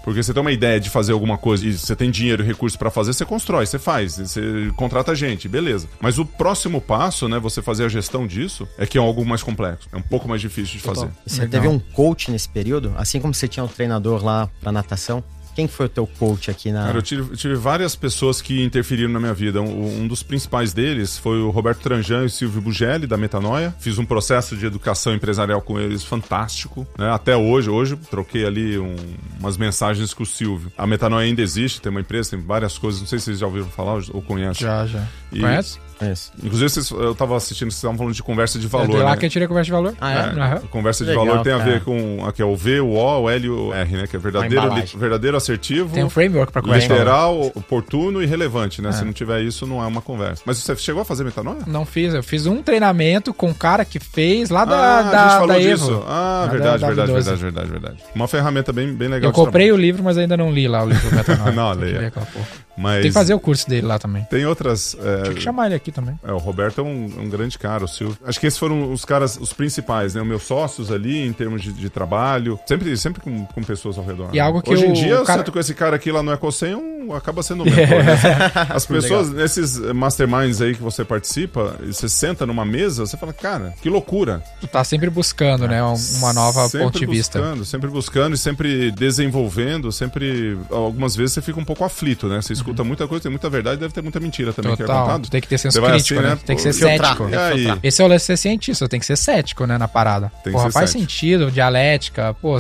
Porque você tem uma ideia de fazer alguma coisa e você tem dinheiro e recursos para fazer, você constrói, você faz, você contrata gente, beleza. Mas o próximo passo, né? Você fazer a gestão disso é que é algo mais complexo. É um pouco mais difícil de fazer.
E Você
Legal.
teve um coach nesse período? Assim como você tinha um treinador lá pra natação? Quem foi o teu coach aqui na...
Cara, eu tive, eu tive várias pessoas que interferiram na minha vida. Um, um dos principais deles foi o Roberto Tranjan e o Silvio Bugelli, da Metanoia. Fiz um processo de educação empresarial com eles fantástico. né? Até hoje, hoje troquei ali um- umas mensagens com o Silvio. A Metanoia ainda existe, tem uma empresa, tem várias coisas. Não sei se vocês já ouviram falar ou conhecem.
Já, já.
E-
Conhece?
Isso.
Inclusive, vocês- eu tava assistindo, vocês estavam falando de conversa de
É
valor.
de lá
né?
que eu tirei a conversa de valor.
Ah, é?
Aham.
Conversa de
Legal,
valor tem a
cara.
ver com aqui é o V, o O, o L e o R, né? Que é verdadeiro, li- verdadeiro assertivo.
Tem um framework pra conversa de valor.
Literal, oportuno e relevante, né? Se não tiver isso, não é uma conversa. Mas você chegou a fazer metanoia?
Não fiz, eu fiz um treinamento com um cara que fez lá da,
ah,
da,
a gente falou
da
disso.
Evo.
Ah,
Lá
verdade,
da- da
verdade,
V12.
verdade, verdade, verdade. Uma ferramenta bem, bem legal.
Eu comprei o livro, mas ainda não li lá o livro Metanoia.
Não, leia. Mas
Tem que fazer o curso dele lá também.
tem outras. é,
Tinha que chamar ele aqui também.
É, o Roberto é um, um grande cara, o Silvio. Acho que esses foram os caras, os principais, né? Os meus sócios ali, em termos de, de trabalho. Sempre, sempre com, com pessoas ao redor.
E
né?
algo que
Hoje em
o
dia, eu
cara-
sento com esse cara aqui lá no Ecocem, um, acaba sendo um mentor. né? As pessoas, nesses masterminds aí que você participa, e você senta numa mesa, você fala, cara, que loucura.
Tu tá sempre buscando, né? um- Uma nova
sempre
ponto de vista.
buscando, Sempre buscando e sempre desenvolvendo, sempre... Algumas vezes você fica um pouco aflito, né? Você escuta muita coisa, tem muita verdade, deve ter muita mentira também que é
Total.
contado.
Tem que ter senso crítico,
assim,
né?
né?
Tem que ser
Filtrar.
cético.
E aí?
Esse é o lance de ser cientista, tem que ser cético, né, na parada.
Tem que
Porra,
ser
faz
cético.
sentido, dialética, pô,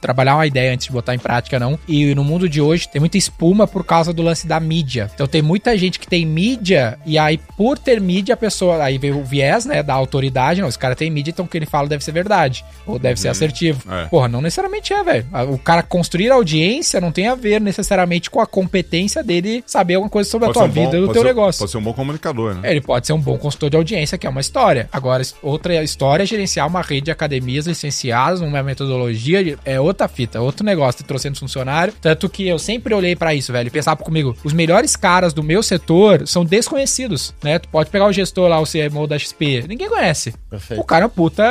trabalhar uma ideia antes de botar em prática, não. E no mundo de hoje tem muita espuma por causa do lance da mídia. Então tem muita gente que tem mídia, e aí por ter mídia, a pessoa, aí vem o viés, né, da autoridade, não, esse cara tem mídia, então o que ele fala deve ser verdade, ou deve ser assertivo.
É.
Porra, não necessariamente é, velho. O cara construir audiência não tem a ver necessariamente com a competência dele saber alguma coisa sobre a
Pode
tua
ser um bom-
vida e do
pode
teu
ser-
negócio.
Pode ser um bom comunicador, né?
Ele pode ser um bom consultor de audiência, que é uma história. Agora, outra história é gerenciar uma rede de academias licenciadas, uma metodologia, é outra fita, outro negócio, ter trouxendo funcionário. Tanto que eu sempre olhei pra isso, velho, e pensava comigo, os melhores caras do meu setor são desconhecidos, né? Tu pode pegar o gestor lá, o CMO da XP, ninguém conhece.
Perfeito.
O cara é um puta,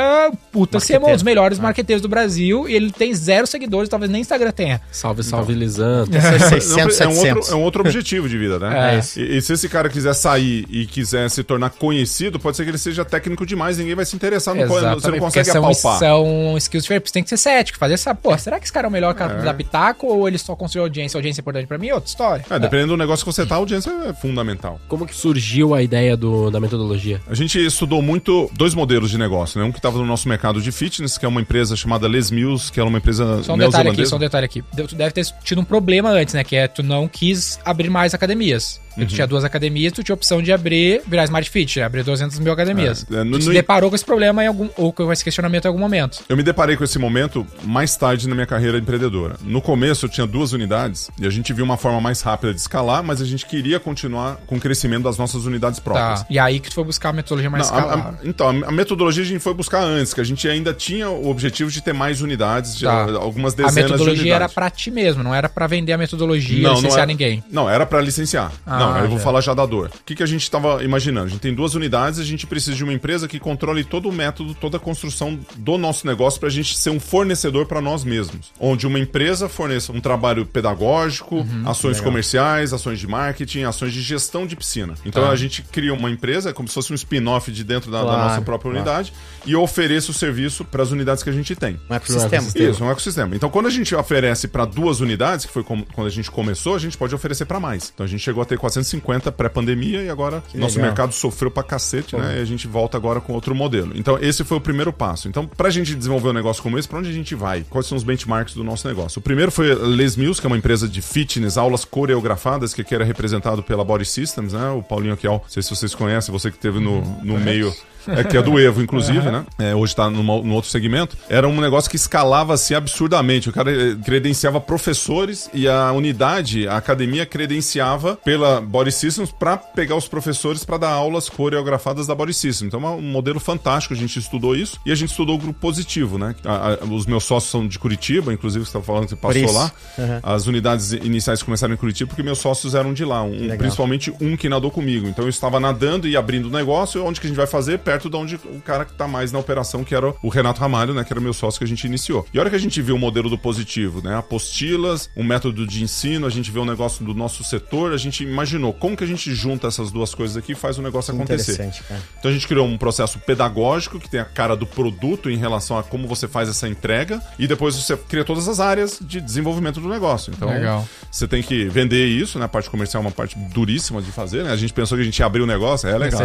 puta CMO, um dos melhores marqueteiros do Brasil, e ele tem zero seguidores, talvez nem Instagram tenha.
Salve, salve, Lisanto.
Não,
600,
é, um
700.
outro, é um outro objetivo de vida, né?
É
isso.
E, e se esse cara quiser sair e quiser se tornar conhecido, pode ser que ele seja técnico demais, ninguém vai se interessar no qual você não consegue
são,
apalpar.
são skills diferentes. Tem que ser cético, fazer essa. Pô, será que esse cara é o melhor cara da pitaco ou ele só construiu audiência? A audiência é importante pra mim? Outra história.
É, dependendo do negócio que você tá, a audiência é fundamental.
Como que surgiu a ideia do, da metodologia?
A gente estudou muito dois modelos de negócio, né? Um que estava no nosso mercado de fitness, que é uma empresa chamada Les Mills, que é uma empresa
Só um detalhe aqui, só um detalhe aqui. Tu deve ter tido um problema antes, né? Que é tu não quis abrir mais academias.
Uhum.
Tu tinha duas academias, tu tinha a opção de abrir, virar Smart Fit, abrir 200 mil academias.
É, é, no-
tu se
no-
deparou com esse problema em algum, ou com esse questionamento em algum momento.
Eu me deparei com esse momento mais tarde na minha carreira empreendedora. No começo eu tinha duas unidades e a gente viu uma forma mais rápida de escalar, mas a gente queria continuar com o crescimento das nossas unidades próprias.
Tá. E aí que tu foi buscar a metodologia mais
Não, a-
escalável.
a- então, a metodologia a gente foi buscar antes, que a gente ainda tinha o objetivo de ter mais unidades, de
Tá.
a- algumas
A
dezenas de
metodologia era
unidades.
pra ti mesmo, não era pra vender a metodologia,
não,
licenciar
era,
ninguém.
Não, era pra licenciar.
Ah,
não, Não, aí eu vou falar já da dor. O que, que a gente estava imaginando? A gente tem duas unidades, a gente precisa de uma empresa que controle todo o método, toda a construção do nosso negócio para a gente ser um fornecedor para nós mesmos. Onde uma empresa forneça um trabalho pedagógico, ações comerciais, ações de marketing, ações de gestão de piscina. Então a gente cria uma empresa, como se fosse um spin-off de dentro da, da
Claro,
nossa própria
claro.
unidade, e ofereça o serviço para as unidades que a gente tem.
Um ecossistema.
Isso, um ecossistema. Então, quando a gente oferece para duas unidades, que foi como- quando a gente começou, a gente pode oferecer para mais. Então, a gente chegou a ter 450 pré-pandemia e agora nosso
legal.
mercado sofreu pra cacete, né? E a gente volta agora com outro modelo. Então, esse foi o primeiro passo. Então, pra gente desenvolver um negócio como esse, pra onde a gente vai? Quais são os benchmarks do nosso negócio? O primeiro foi Les Mills, que é uma empresa de fitness, aulas coreografadas, que aqui era representado pela Body Systems, né? O Paulinho aqui, ó, não sei se vocês conhecem, você que teve no, no meio é, que é do Evo, inclusive, né? É, hoje está num outro segmento. Era um negócio que escalava-se absurdamente. O cara eh, credenciava professores e a unidade, a academia, credenciava pela Body Systems para pegar os professores para dar aulas coreografadas da Body Systems. Então, é um modelo fantástico. A gente estudou isso e a gente estudou o grupo positivo, né? A- a- os meus sócios são de Curitiba, inclusive, você estava falando que você passou lá.
Uhum.
As unidades iniciais começaram em Curitiba porque meus sócios eram de lá, um, principalmente um que nadou comigo. Então eu estava nadando e abrindo o negócio, onde que a gente vai fazer? Perto de onde o cara que tá mais na operação, que era o Renato Ramalho, né? Que era meu sócio que a gente iniciou. E a hora que a gente viu o modelo do positivo, né? Apostilas, um método de ensino, a gente vê um negócio do nosso setor, a gente imaginou como que a gente junta essas duas coisas aqui e faz o negócio acontecer.
Interessante, cara.
Então a gente criou um processo pedagógico que tem a cara do produto em relação a como você faz essa entrega e depois você cria todas as áreas de desenvolvimento do negócio. Então
Legal.
você tem que vender isso, né? A parte comercial é uma parte duríssima de fazer, né? A gente pensou que a gente ia abrir o negócio, é legal.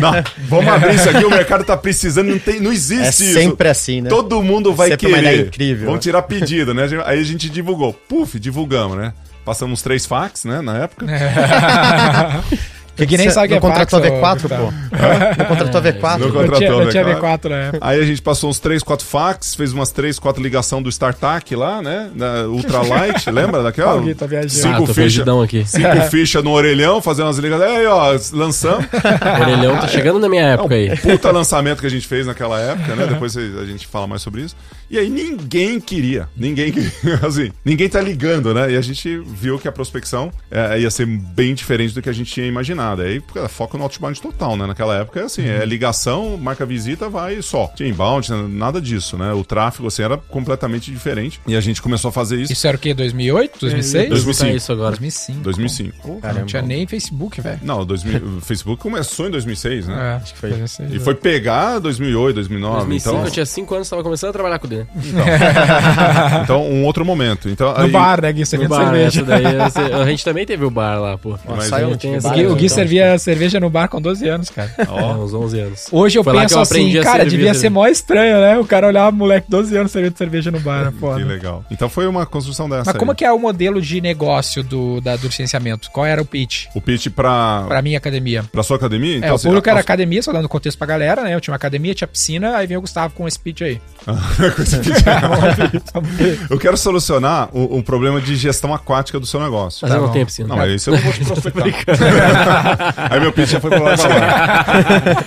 Não, vamos abrir isso aqui, o mercado tá precisando, não, tem, não existe
É
isso.
sempre assim, né?
Todo mundo vai
Sempre uma
querer.
ideia incrível,
Vamos
né?
tirar pedido, né? Aí a gente divulgou. Puf, divulgamos, né? Passamos três fax, né, na época.
Que, que nem sabe que é
contratou
fax, ô,
V4,
Gustavo.
pô? Não contratou V4?
Não contratou,
tinha, não
né,
tinha
cara?
V4 na época.
Aí a gente passou uns 3, 4 fax, fez umas 3, 4 ligação do StarTAC lá, né? Da Ultralight, lembra daquela?
Alguém tá viajando.
Cinco
Ah,
fichas.
aqui.
Cinco fichas no orelhão, fazendo umas ligações. Aí, ó, lançamos.
O orelhão tá chegando na minha época aí.
Puta lançamento que a gente fez naquela época, né? Depois a gente fala mais sobre isso. E aí ninguém queria. Ninguém queria. Assim, ninguém tá ligando, né? E a gente viu que a prospecção é, ia ser bem diferente do que a gente tinha imaginado. Aí foco no outbound total, né? Naquela época, assim, é ligação, marca visita, vai só. Tinha inbound, nada disso, né? O tráfego, assim, era completamente diferente. E a gente começou a fazer isso
Isso era o quê? 2008? 2006?
Dois-
Vou escutar isso agora.
2005.
em 2005.
Pô, cara, não tinha nem Facebook, velho.
Não, 2000, o Facebook começou em 2006, né?
É,
Acho que foi.
2006,
E foi pegar 2008, 2009.
2005
então,
eu tinha 5 anos, tava começando a trabalhar com o Dene.
então, um outro momento. Então,
No
aí-
bar, né, Gui?
No
Servindo
bar,
cerveja.
daí, a gente também teve o bar lá, pô.
Ó,
Mas
tem esse
Gui, o Gui
então.
servia cerveja no bar com 12 anos, cara.
É, uns 11 anos.
Hoje eu
Foi que
penso
eu aprendi
assim, cara, devia
cerveja.
ser mó estranho, né? O cara olhar moleque 12 anos servindo cerveja no bar,
Que
foda.
legal. Então foi uma construção dessa.
Mas como
aí.
que é o modelo de negócio do, da, do licenciamento? Qual era o pitch
O pitch pra,
pra minha academia?
pra sua academia?
é,
Então,
o
assim,
público era
a-
academia, só dando contexto pra galera, né? Eu tinha uma academia, tinha piscina, aí vem o Gustavo com esse pitch aí.
Eu quero solucionar o, um problema de gestão aquática do seu negócio.
Mas eu não tenho piscina.
Não, mas isso eu não vou te prospectar. Aí meu pitch já foi pro lado da lá.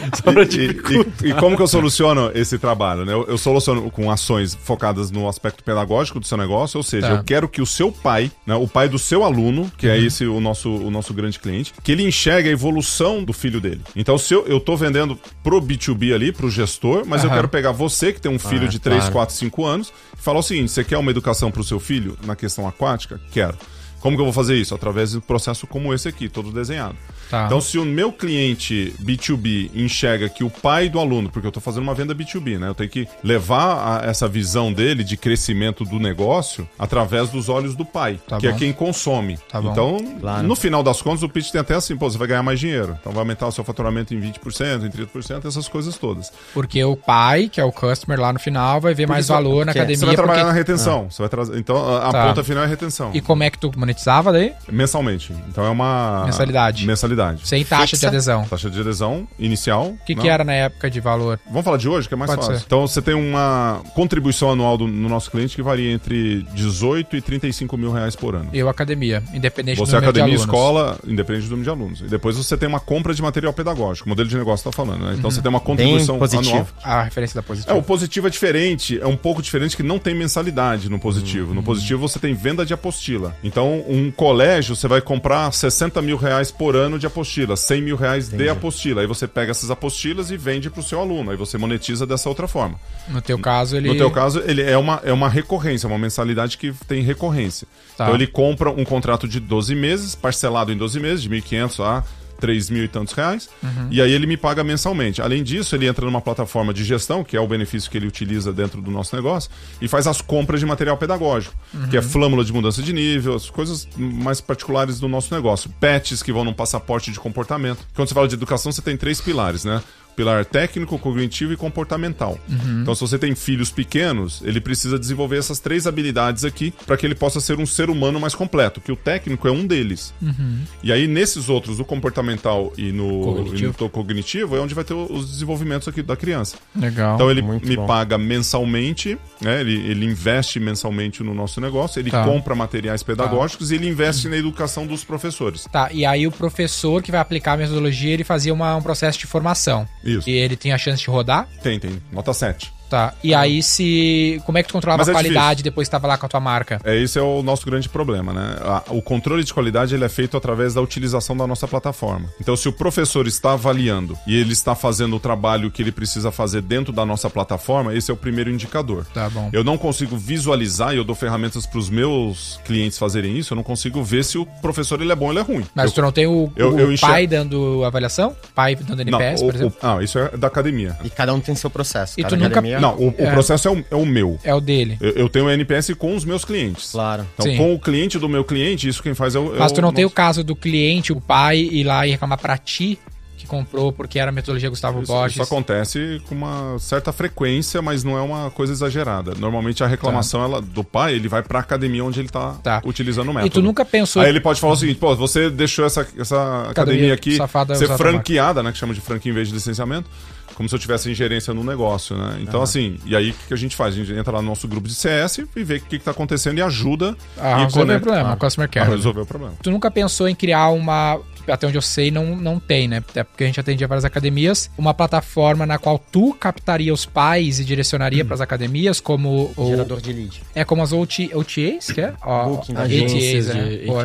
E, e- e como que eu soluciono esse trabalho? Né? Eu, eu soluciono com ações focadas no aspecto pedagógico do seu negócio, ou seja,
Tá.
eu quero que o seu pai, né, o pai do seu aluno, que é esse o nosso, o nosso grande cliente, que ele enxergue a evolução do filho dele. Então, se eu, eu tô vendendo pro B2B ali, pro gestor, mas eu
Aham.
quero pegar você que tem um filho
Ah,
de 3,
claro.
4, 5 anos e falar o seguinte: você quer uma educação pro seu filho na questão aquática? Quero. Como que eu vou fazer isso? Através de um processo como esse aqui, todo desenhado.
Tá.
Então, se o meu cliente B2B enxerga que o pai do aluno, porque eu estou fazendo uma venda B2B, né? Eu tenho que levar a- essa visão dele de crescimento do negócio através dos olhos do pai,
Tá
que é
bom.
quem consome.
Tá
então,
Claro.
no final das contas, o pitch tem até assim, pô, você vai ganhar mais dinheiro. Então vai aumentar o seu faturamento em 20%, em 30%, essas coisas todas.
Porque o pai, que é o customer lá no final, vai ver mais
você-
valor na
porque
academia.
Você vai trabalhar
porque-
na retenção. Você vai trazer. Então, a, a
Tá.
ponta final é a retenção.
E como é que tu monetizava daí?
Mensalmente. Então é uma.
Mensalidade.
Mensalidade.
Sem taxa
Fixa.
de adesão.
Taxa de adesão inicial.
O que, que era na época de valor?
Vamos falar de hoje, que é mais
Pode
fácil.
ser.
Então você tem uma contribuição anual do, no nosso cliente que varia entre 18 e 35 mil reais por ano.
Eu, academia, independente
Você,
do número
academia,
de alunos.
escola, independente do número de alunos. E depois você tem uma compra de material pedagógico, modelo de negócio está falando, né? Então
Uhum.
você tem uma contribuição
positivo.
anual.
A referência da
É,
positiva.
o positivo é diferente, é um pouco diferente que não tem mensalidade no positivo.
Uhum.
No positivo você tem venda de apostila. Então Então, um colégio, você vai comprar 60 mil reais por ano de apostila, 100 mil reais de apostila. Aí você pega essas apostilas e vende para o seu aluno. Aí você monetiza dessa outra forma.
No teu caso, ele.
No teu caso, ele é uma, é uma recorrência, uma mensalidade que tem recorrência.
Tá.
Então ele compra um contrato de 12 meses, parcelado em 12 meses, de 1.500 a 3 mil e tantos reais, e aí ele me paga mensalmente. Além disso, ele entra numa plataforma de gestão, que é o benefício que ele utiliza dentro do nosso negócio, e faz as compras de material pedagógico, que é flâmula de mudança de nível, as coisas mais particulares do nosso negócio. Patches que vão num passaporte de comportamento. Quando você fala de educação, você tem três pilares, né? Pilar técnico, cognitivo e comportamental. Então, se você tem filhos pequenos, ele precisa desenvolver essas três habilidades aqui para que ele possa ser um ser humano mais completo, que o técnico é um deles. E aí, nesses outros, o comportamental e no
Cognitivo.
e no cognitivo, é onde vai ter os desenvolvimentos aqui da criança.
Legal.
Então ele me
bom.
paga mensalmente, né? Ele, ele investe mensalmente no nosso negócio, ele
Tá.
compra materiais pedagógicos e ele investe na educação dos professores.
Tá, e aí o professor que vai aplicar a metodologia, ele fazia uma- um processo de formação.
Isso.
E ele tem a chance de rodar?
Tem, tem. Nota 7.
Tá. E aí se. Como é que tu controlava
Mas
a
é
qualidade depois que tava lá com a tua marca?
É, esse é o nosso grande problema, né? O controle de qualidade ele é feito através da utilização da nossa plataforma. Então, se o professor está avaliando e ele está fazendo o trabalho que ele precisa fazer dentro da nossa plataforma, esse é o primeiro indicador.
Tá bom.
Eu não consigo visualizar e eu dou ferramentas para os meus clientes fazerem isso. Eu não consigo ver se o professor ele é bom ou ele é ruim.
Mas
eu,
tu não tem o,
eu-
o
eu enxer-
pai dando avaliação? Pai dando
não,
NPS,
o-
por exemplo?
o- ah, isso é da academia.
E cada um tem seu processo.
E
cada
tu nunca-
academia-
Não, o, o
É.
processo é o, é o meu.
É o dele.
Eu, eu tenho o NPS com os meus clientes.
Claro.
Então,
Sim.
com o cliente do meu cliente, isso quem faz é o. é
Mas tu não tem o caso do cliente, o pai, ir lá e reclamar pra ti que comprou porque era a metodologia Gustavo
Isso,
Borges.
isso acontece com uma certa frequência, mas não é uma coisa exagerada. Normalmente a reclamação ela, do pai, ele vai pra academia onde ele tá,
Tá.
utilizando o
E
método.
tu nunca pensou.
Aí ele pode falar o seguinte, pô, você deixou essa, essa academia aqui
safada
ser
a
franqueada, né? Que chama de franquia em vez de licenciamento. Como se eu tivesse ingerência no negócio, né? Então, assim, e aí o que que a gente faz? A gente entra lá no nosso grupo de CS e vê o que, que tá acontecendo e ajuda
a
e
resolver o problema,
Ah,
o customer
a
care. né?
resolver o problema.
Tu nunca pensou em criar uma. Até onde eu sei, não, não tem, né? Até porque a gente atendia várias academias. Uma plataforma na qual tu captaria os pais e
Hum.
direcionaria para as academias, como o.
Gerador de lead.
É como as OT, OTAs, que é? Ó,
Booking,
agências
né?
de-
Pô,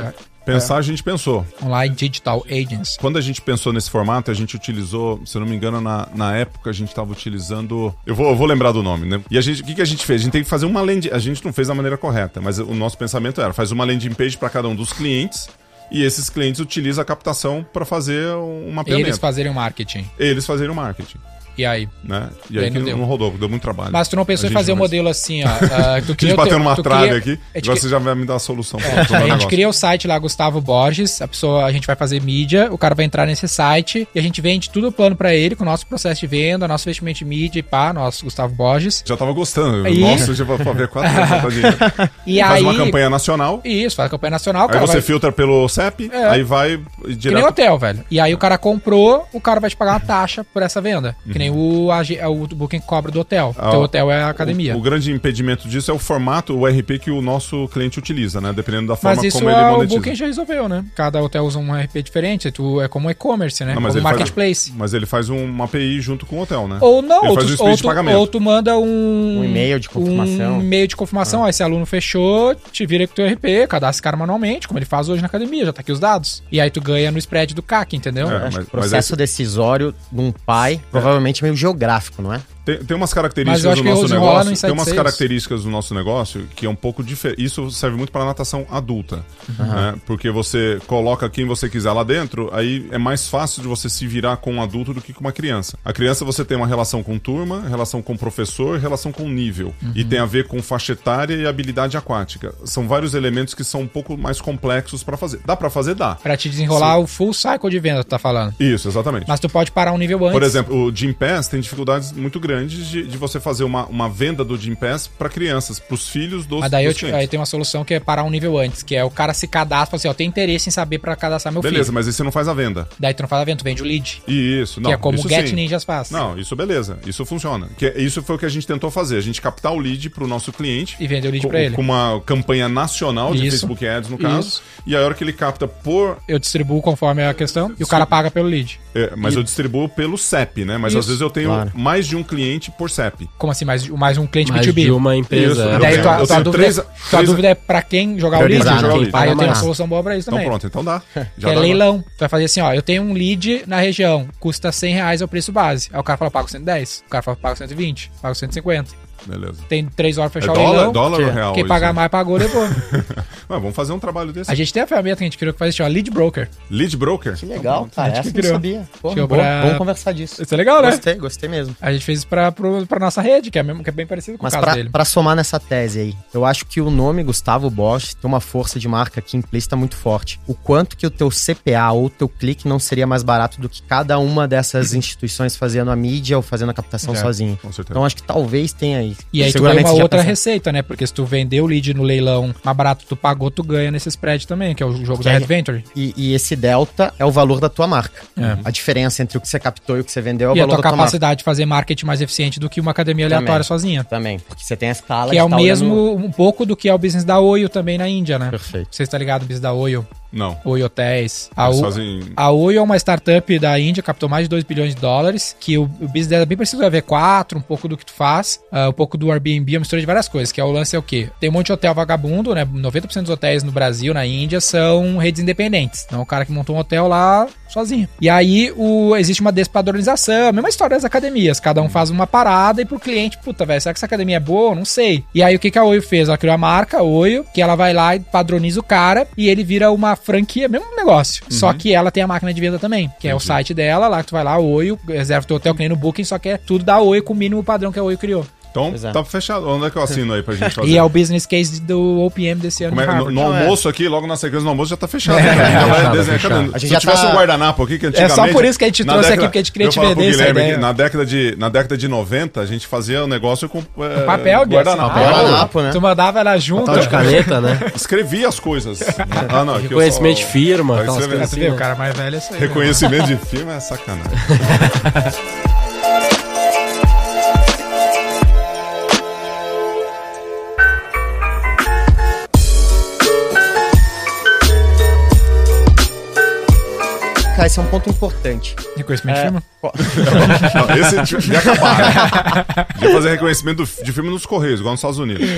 Pensar, a gente pensou.
Online Digital Agents.
Quando a gente pensou nesse formato, a gente utilizou, se eu não me engano, na, na época a gente estava utilizando. Eu vou, eu vou lembrar do nome, né? E a gente, o que, que a gente fez? A gente tem que fazer uma landing. A gente não fez da maneira correta, mas o nosso pensamento era: faz uma landing page para cada um dos clientes. E esses clientes utilizam a captação para fazer um mapeamento.
Eles fazerem o marketing.
Eles fazerem o marketing,
E aí?
né? E
E aí
aí
não
não,
deu.
rodou, deu muito trabalho.
Mas tu não pensou
A
em
gente
fazer um
não fez.
modelo assim, ó. ah, tu
A
cria
gente
o
bateu
teu-
numa trave
cria-
aqui,
a gente
agora
cria-
você já vai me dar a solução
É, a gente
negócio.
cria o site lá, Gustavo Borges, a pessoa, a gente vai fazer mídia, o cara vai entrar nesse site e a gente vende tudo o plano pra ele, com o nosso processo de venda, nosso investimento de mídia e pá, nosso Gustavo Borges.
Já tava gostando.
Aí-
Nossa, já vou ver quatro anos.
E
Faz
aí...
uma campanha nacional.
Isso, faz a campanha nacional, o
Aí você
vai...
filtra pelo CEP,
É.
aí vai
Que nem
direto.
hotel, velho. E aí o cara comprou, o cara vai te pagar uma taxa por essa venda. Que nem o, ag- o Booking cobra do hotel.
Ah,
Teu
o-
hotel é a academia.
O, o grande impedimento disso é o formato, o RP que o nosso cliente utiliza, né? Dependendo da forma
Mas isso
como ele
é, o
monetiza.
Booking já resolveu, né? Cada hotel usa um RP diferente, tu, é como e-commerce, né?
Não, mas
como
ele faz-
marketplace.
mas ele faz um- uma API junto com o hotel, né?
Ou não,
Ele
ou
faz
tu,
um
ou,
de
tu,
pagamento.
ou tu manda um...
Um e-mail de confirmação.
Um e-mail de confirmação. Aí se o aluno fechou, te vira com o teu RP, cadastra esse cara manualmente, como ele faz hoje na academia, já tá aqui os dados. E aí tu ganha no spread do CAC, entendeu?
É.
Acho
mas-
que o
mas
processo decisório de um pai, provavelmente meio geográfico, não é?
Tem, tem umas características do nosso
no
negócio. Tem umas características do nosso negócio que é um pouco diferente. Isso serve muito para natação adulta. né? Porque você coloca quem você quiser lá dentro, aí é mais fácil de você se virar com um adulto do que com uma criança. A criança você tem uma relação com turma, relação com professor, relação com nível. E tem a ver com faixa etária e habilidade aquática. São vários elementos que são um pouco mais complexos para fazer. Dá para fazer? Dá.
Pra te desenrolar o full cycle de venda, tu tá falando.
Isso, exatamente.
Mas tu pode parar um nível antes.
Por exemplo, o Gym Pass tem dificuldades muito grandes de, de você fazer uma, uma venda do Gym Pass para crianças, para os filhos dos,
Mas daí eu
dos
te-
clientes.
aí tem uma solução que é parar um nível antes, que é o cara se cadastra, assim, ó, tem interesse em saber pra cadastrar meu
Beleza,
filho.
mas aí você não faz a venda.
Daí tu não faz a venda, tu vende o lead.
Isso, não.
que é como
isso
o Get
sim.
Ninjas faz.
Não, isso beleza. Isso funciona. Que, isso foi o que a gente tentou fazer. A gente captar o lead para o nosso cliente.
E vender o lead
com,
pra ele.
com uma campanha nacional de
Isso.
Facebook Ads, no caso.
Isso.
E aí, a hora que ele capta por.
Eu distribuo conforme a questão e o cara paga pelo lead.
é, mas eu distribuo pelo CEP, né? Mas
Isso.
às vezes eu tenho
Claro.
mais de um cliente cliente por CEP.
Como assim, mais, mais um cliente
Mais
B2B?
de uma empresa.
Isso,
é.
E
eu
daí
tenho-
tua, tua dúvida,
três-
tua
três-
dúvida é pra quem jogar o lead?
jogar o lead.
Aí eu tenho uma solução boa pra isso
Então
também.
pronto, então dá.
que
Já
é
dá
leilão. Tu vai fazer assim, ó, eu tenho um lead na região, custa 100 reais é o preço base. Aí o cara fala, pago 110. O cara fala, pago 120, pago 150.
Beleza.
Tem 3 horas pra
É
fechar o
dólar,
leilão.
dólar ou real?
Quem
isso?
pagar mais pagou depois.
Mas vamos fazer um trabalho desse.
a gente tem a ferramenta que a gente criou que faz isso, ó, lead broker.
Lead broker?
Que legal, cara.
gente
Essa eu não sabia. Pô,
Criou
bom,
pra-
bom conversar disso.
Isso é legal, né?
Gostei, gostei mesmo.
A gente fez isso pra, pro, pra nossa rede, que é, mesmo, que é bem parecido com
Mas
o caso
pra,
dele.
pra somar nessa tese aí, eu acho que o nome Gustavo Bosch tem uma força de marca aqui implícita muito forte. O quanto que o teu CPA ou o teu clique não seria mais barato do que cada uma dessas instituições fazendo a mídia ou fazendo a captação
É,
sozinho.
Com certeza.
Então acho que talvez tenha aí.
E aí tu ganha uma outra
pensa-
receita, né? Porque se tu vender o lead no leilão mais barato, tu pagou, tu ganha nesse spread também, que é o jogo da
Que é-
Red Venture.
E, e esse delta é o valor da tua marca.
É.
A diferença entre o que você captou e o que você vendeu é o
e a
valor
tua
da tua marca.
capacidade de fazer marketing mais eficiente do que uma academia aleatória
Também.
sozinha.
Também. Porque você tem a escala
Que é o
tá
mesmo,
olhando-
um pouco do que é o business da Oyo também na Índia, né?
Perfeito.
Você está ligado no business da Oyo?
Não.
Oyo Hotéis. A,
Eles
O-
fazem...
a Oyo é uma startup da Índia, captou mais de 2 bilhões de dólares, que o, o business dela é bem parecido com a V4, um pouco do que tu faz, ah, um pouco do Airbnb, uma mistura de várias coisas, que é o lance é o quê? Tem um monte de hotel vagabundo, né? 90% dos hotéis no Brasil, na Índia, são redes independentes. Então, o cara que montou um hotel lá sozinho. E aí, o, existe uma despadronização, a mesma história das academias. Cada um faz uma parada e pro cliente, puta, velho, será que essa academia é boa? Não sei. E aí, o que, que a Oyo fez? Ela criou a marca, Oyo, que ela vai lá e padroniza o cara e ele vira uma franquia, mesmo negócio. Só que ela tem a máquina de venda também, que é o site dela, lá que tu vai lá, Oyo, reserva teu hotel que nem no Booking, só que é tudo da Oyo com o mínimo padrão que a Oyo criou.
Então,
é.
tá fechado. Onde é que eu assino aí pra gente fazer?
E é o business case do OPM desse ano
é,
de
no, no
é.
almoço aqui, logo na sequência do almoço, já tá fechado.
É.
né? A gente já vai
Fechado,
desenhar
fechado.
cada-
A gente
Se
já
tivesse
tá-
um guardanapo aqui que
É
antigamente...
só por isso que a gente trouxe aqui, porque a gente queria te vender essa ideia.
que na década, de, na década de 90, a gente fazia o negócio com é,
papel, Guilherme.
guardanapo.
Papel.
Guardanapo, né?
Tu mandava ela junto.
Tal de caneta, né?
Escrevia as coisas. Ah, não,
Reconhecimento de firma, assim.
vê, o
né?
cara mais velho é isso aí. né?
Reconhecimento de firma é sacanagem.
Cara, esse é um ponto importante.
Reconhecimento de
É,
firma?
co-
Não, esse devia acabar. Devia fazer reconhecimento de firma nos Correios, igual nos Estados Unidos.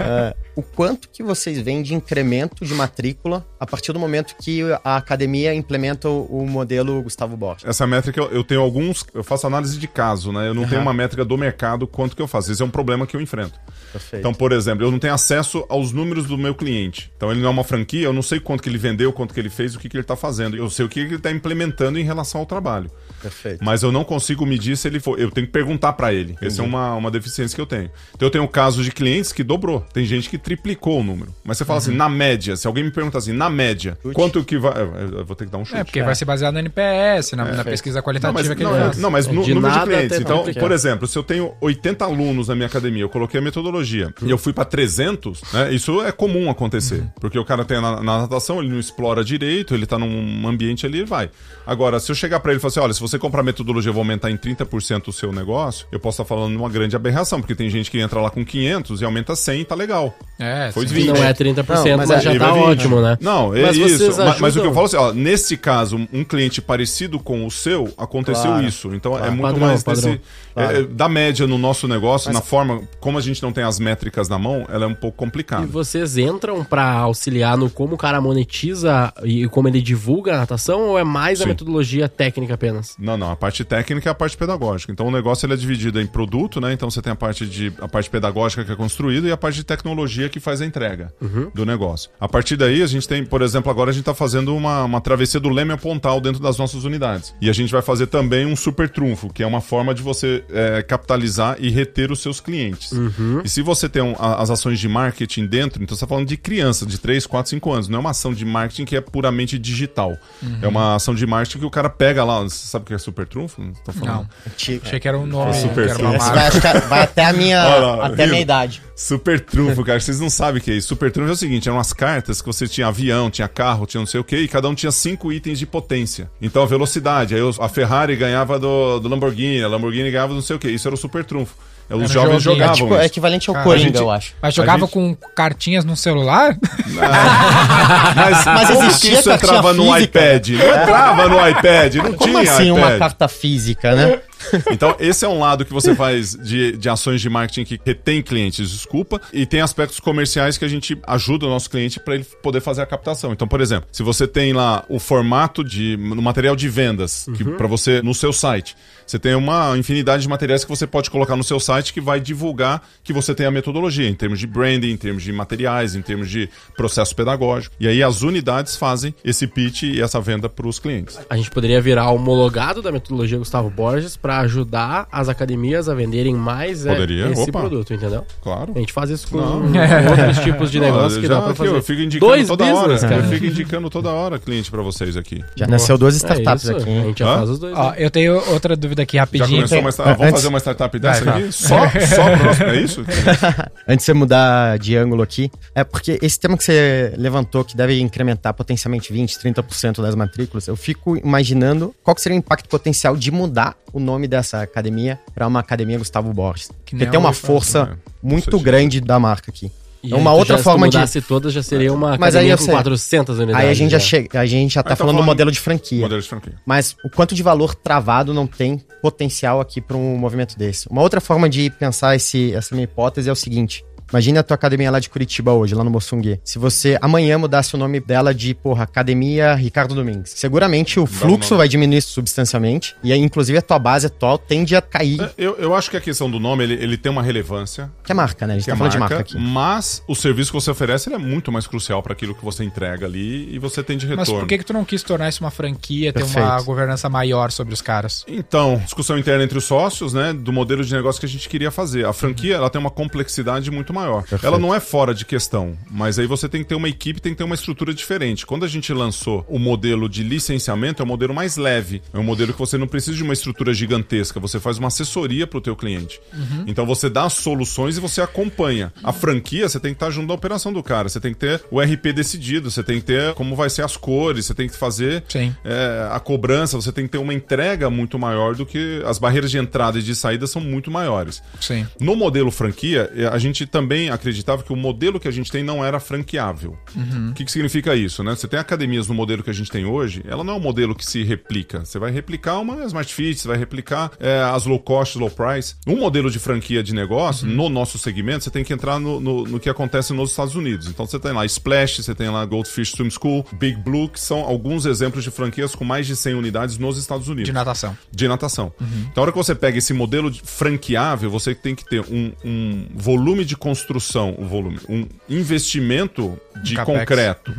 É, o quanto que vocês veem de incremento de matrícula a partir do momento que a academia implementa o, modelo Gustavo Bosch?
Essa métrica, eu, tenho alguns. Eu faço análise de caso, né? Eu não tenho uma métrica do mercado quanto que eu faço. Esse é um problema que eu enfrento.
Perfeito.
Então, por exemplo, eu não tenho acesso aos números do meu cliente. Então, ele não é uma franquia, eu não sei quanto que ele vendeu, quanto que ele fez, o que, que ele está fazendo. Eu sei o que ele está implementando em relação ao trabalho.
Perfeito.
Mas eu não consigo medir se ele for. Eu tenho que perguntar para ele. Essa é uma, uma deficiência que eu tenho. Então eu tenho casos de clientes que dobrou. Tem gente que triplicou o número. Mas você fala assim, na média, se alguém me pergunta assim, na média,
Chute.
quanto que vai. Eu vou ter que dar um chute.
É, porque vai ser baseado no NPS, na, na pesquisa
Não,
qualitativa
mas,
que ele
não,
faz.
não, mas no
De
número de clientes. Então, por exemplo, se eu tenho 80 alunos na minha academia, eu coloquei a metodologia e eu fui para 300, né? Isso é comum acontecer. Porque o cara tem na, na natação, ele não explora direito, ele tá num ambiente ali e vai. Agora, se eu chegar para ele e falar assim: olha, se você comprar a metodologia, eu vou aumentar em 30% o seu negócio, eu posso estar falando de uma grande aberração, porque tem gente que entra lá com 500 e aumenta 100 e tá legal.
É,
Foi
sim.
de
Que
20.
não é 30%,
Não,
mas,
mas
já tá ótimo, né?
Não, é
Mas
isso.
vocês
Ma- Mas, o que eu falo assim, ó, nesse caso, um cliente parecido com o seu, aconteceu
Claro,
isso. Então é
claro.
muito
Padrão,
mais
padrão.
desse.
Claro.
é, da média no nosso negócio, na forma, como a gente não tem as métricas na mão, ela é um pouco complicada.
E vocês entram pra auxiliar no como o cara monetiza e como ele divulga a natação ou é mais a
Sim.
metodologia técnica apenas?
Não, não, a parte técnica é a parte pedagógica. Então o negócio ele é dividido em produto, né? Então você tem a parte de a parte pedagógica que é construída e a parte de tecnologia que faz a entrega do negócio. A partir daí a gente tem, por exemplo, agora a gente está fazendo uma, uma travessia do Leme a Pontal dentro das nossas unidades. E a gente vai fazer também um super trunfo, que é uma forma de você é, capitalizar e reter os seus clientes. E se você tem um- a- as ações de marketing dentro, então você está falando de criança de 3, 4, 5 anos. Não é uma ação de marketing que é puramente digital. É uma ação de marketing que o cara pega lá. Sabe o que é super trunfo? Não tô falando.
Não,
Antigo.
achei que era um nome,
Super
que marca.
vai, acho que vai até a minha,
lá,
até a minha idade.
Super trunfo, cara. Vocês não sabem o que é isso. Super trunfo é o seguinte: eram umas cartas que você tinha avião, tinha carro, tinha não sei o que, e cada um tinha cinco itens de potência. Então a velocidade. Aí a Ferrari ganhava do, do Lamborghini, a Lamborghini ganhava do não sei o que. Isso era o super trunfo. É, Os jovens
joguinho.
É
jogavam
tipo, é equivalente ao
Cara,
Coringa,
gente-
eu acho.
Mas jogava
gente-
com cartinhas no celular?
Mas,
Mas
como
existia
que isso entrava no
física,
iPad? Não entrava no iPad, não
Como
tinha
assim uma
iPad.
carta física, né?
Então, esse é um lado que você faz de, de ações de marketing que retém clientes, desculpa, e tem aspectos comerciais que a gente ajuda o nosso cliente para ele poder fazer a captação. Então, por exemplo, se você tem lá o formato de no material de vendas que para você no seu site, você tem uma infinidade de materiais que você pode colocar no seu site que vai divulgar que você tem a metodologia em termos de branding, em termos de materiais, em termos de processo pedagógico. E aí as unidades fazem esse pitch e essa venda para os clientes.
A gente poderia virar homologado da metodologia Gustavo Borges para ajudar as academias a venderem mais é,
Poderia,
esse
opa.
produto, entendeu?
Claro.
A gente faz isso com
Não.
outros tipos de negócio que
já
dá pra
aqui,
fazer.
Eu fico indicando
Dois
toda
business,
hora.
cara.
Eu fico indicando toda hora cliente para vocês aqui.
Já nasceu duas
É
startups
isso,
aqui.
A gente já
Hã?
faz os dois.
Ó,
né?
eu tenho outra dúvida aqui
Já
rapidinho.
começou uma startup? Vamos
Antes-
fazer uma startup dessa
Vai,
aqui? Só, só nosso, é isso?
Antes de você mudar de ângulo aqui, é porque esse tema que você levantou, que deve incrementar potencialmente 20%, 30% das matrículas, eu fico imaginando qual que seria o impacto potencial de mudar o nome dessa academia para uma academia Gustavo Borges.
Que
Porque
nem
tem uma força
né?
muito
Isso é
grande da marca aqui.
E
é
aí
uma
tu
outra
já,
forma
se
de-
todas, já seria uma
Mas aí
com
sei.
400 unidades.
Aí a gente já
né?
chega, a gente já tá
Aí tá
falando do
falando-
modelo de franquia.
Modelo de franquia.
Mas o quanto de valor travado não tem potencial aqui para um movimento desse? Uma outra forma de pensar esse, essa minha hipótese é o seguinte. Imagina a tua academia lá de Curitiba hoje, lá no Moçungue. Se você amanhã mudasse o nome dela de, porra, Academia Ricardo Domingues, seguramente o fluxo vai diminuir substancialmente e aí, inclusive, a tua base atual tende a cair.
É, Eu, eu acho que a questão do nome, ele, ele tem uma relevância.
Que é marca, né? A gente
Que
tá
é
falando
marca,
de marca aqui.
mas o serviço que você oferece ele é muito mais crucial para aquilo que você entrega ali e você tem de retorno.
Mas por que, que tu não quis tornar isso uma franquia, ter uma
Perfeito.
governança maior sobre os caras?
Então, discussão interna entre os sócios, né, do modelo de negócio que a gente queria fazer. A franquia, ela tem uma complexidade muito maior.
Perfeito.
Ela não é fora de questão, mas aí você tem que ter uma equipe, tem que ter uma estrutura diferente. Quando a gente lançou o modelo de licenciamento, é o modelo mais leve. É um modelo que você não precisa de uma estrutura gigantesca, você faz uma assessoria para o teu cliente. Então você dá soluções e você acompanha. A franquia, você tem que estar junto da operação do cara, você tem que ter o RP decidido, você tem que ter como vai ser as cores, você tem que fazer é, a cobrança, você tem que ter uma entrega muito maior do que as barreiras de entrada e de saída são muito maiores.
Sim.
No modelo franquia, eh, a gente também acreditava que o modelo que a gente tem não era franqueável. O que, que significa isso, né? Você tem academias no modelo que a gente tem hoje, ela não é um modelo que se replica. Você vai replicar uma Smart Fit, você vai replicar eh, as low cost, low price. Um modelo de franquia de negócio, no nosso segmento, você tem que entrar no, no, no que acontece nos Estados Unidos. Então você tem lá Splash, você tem lá Goldfish Swim School, Big Blue, que são alguns exemplos de franquias com mais de 100 unidades nos Estados Unidos
De natação.
de natação. Então, a hora que você pega esse modelo de franqueável, você tem que ter um, um volume de construção, um volume, um investimento de
capex.
concreto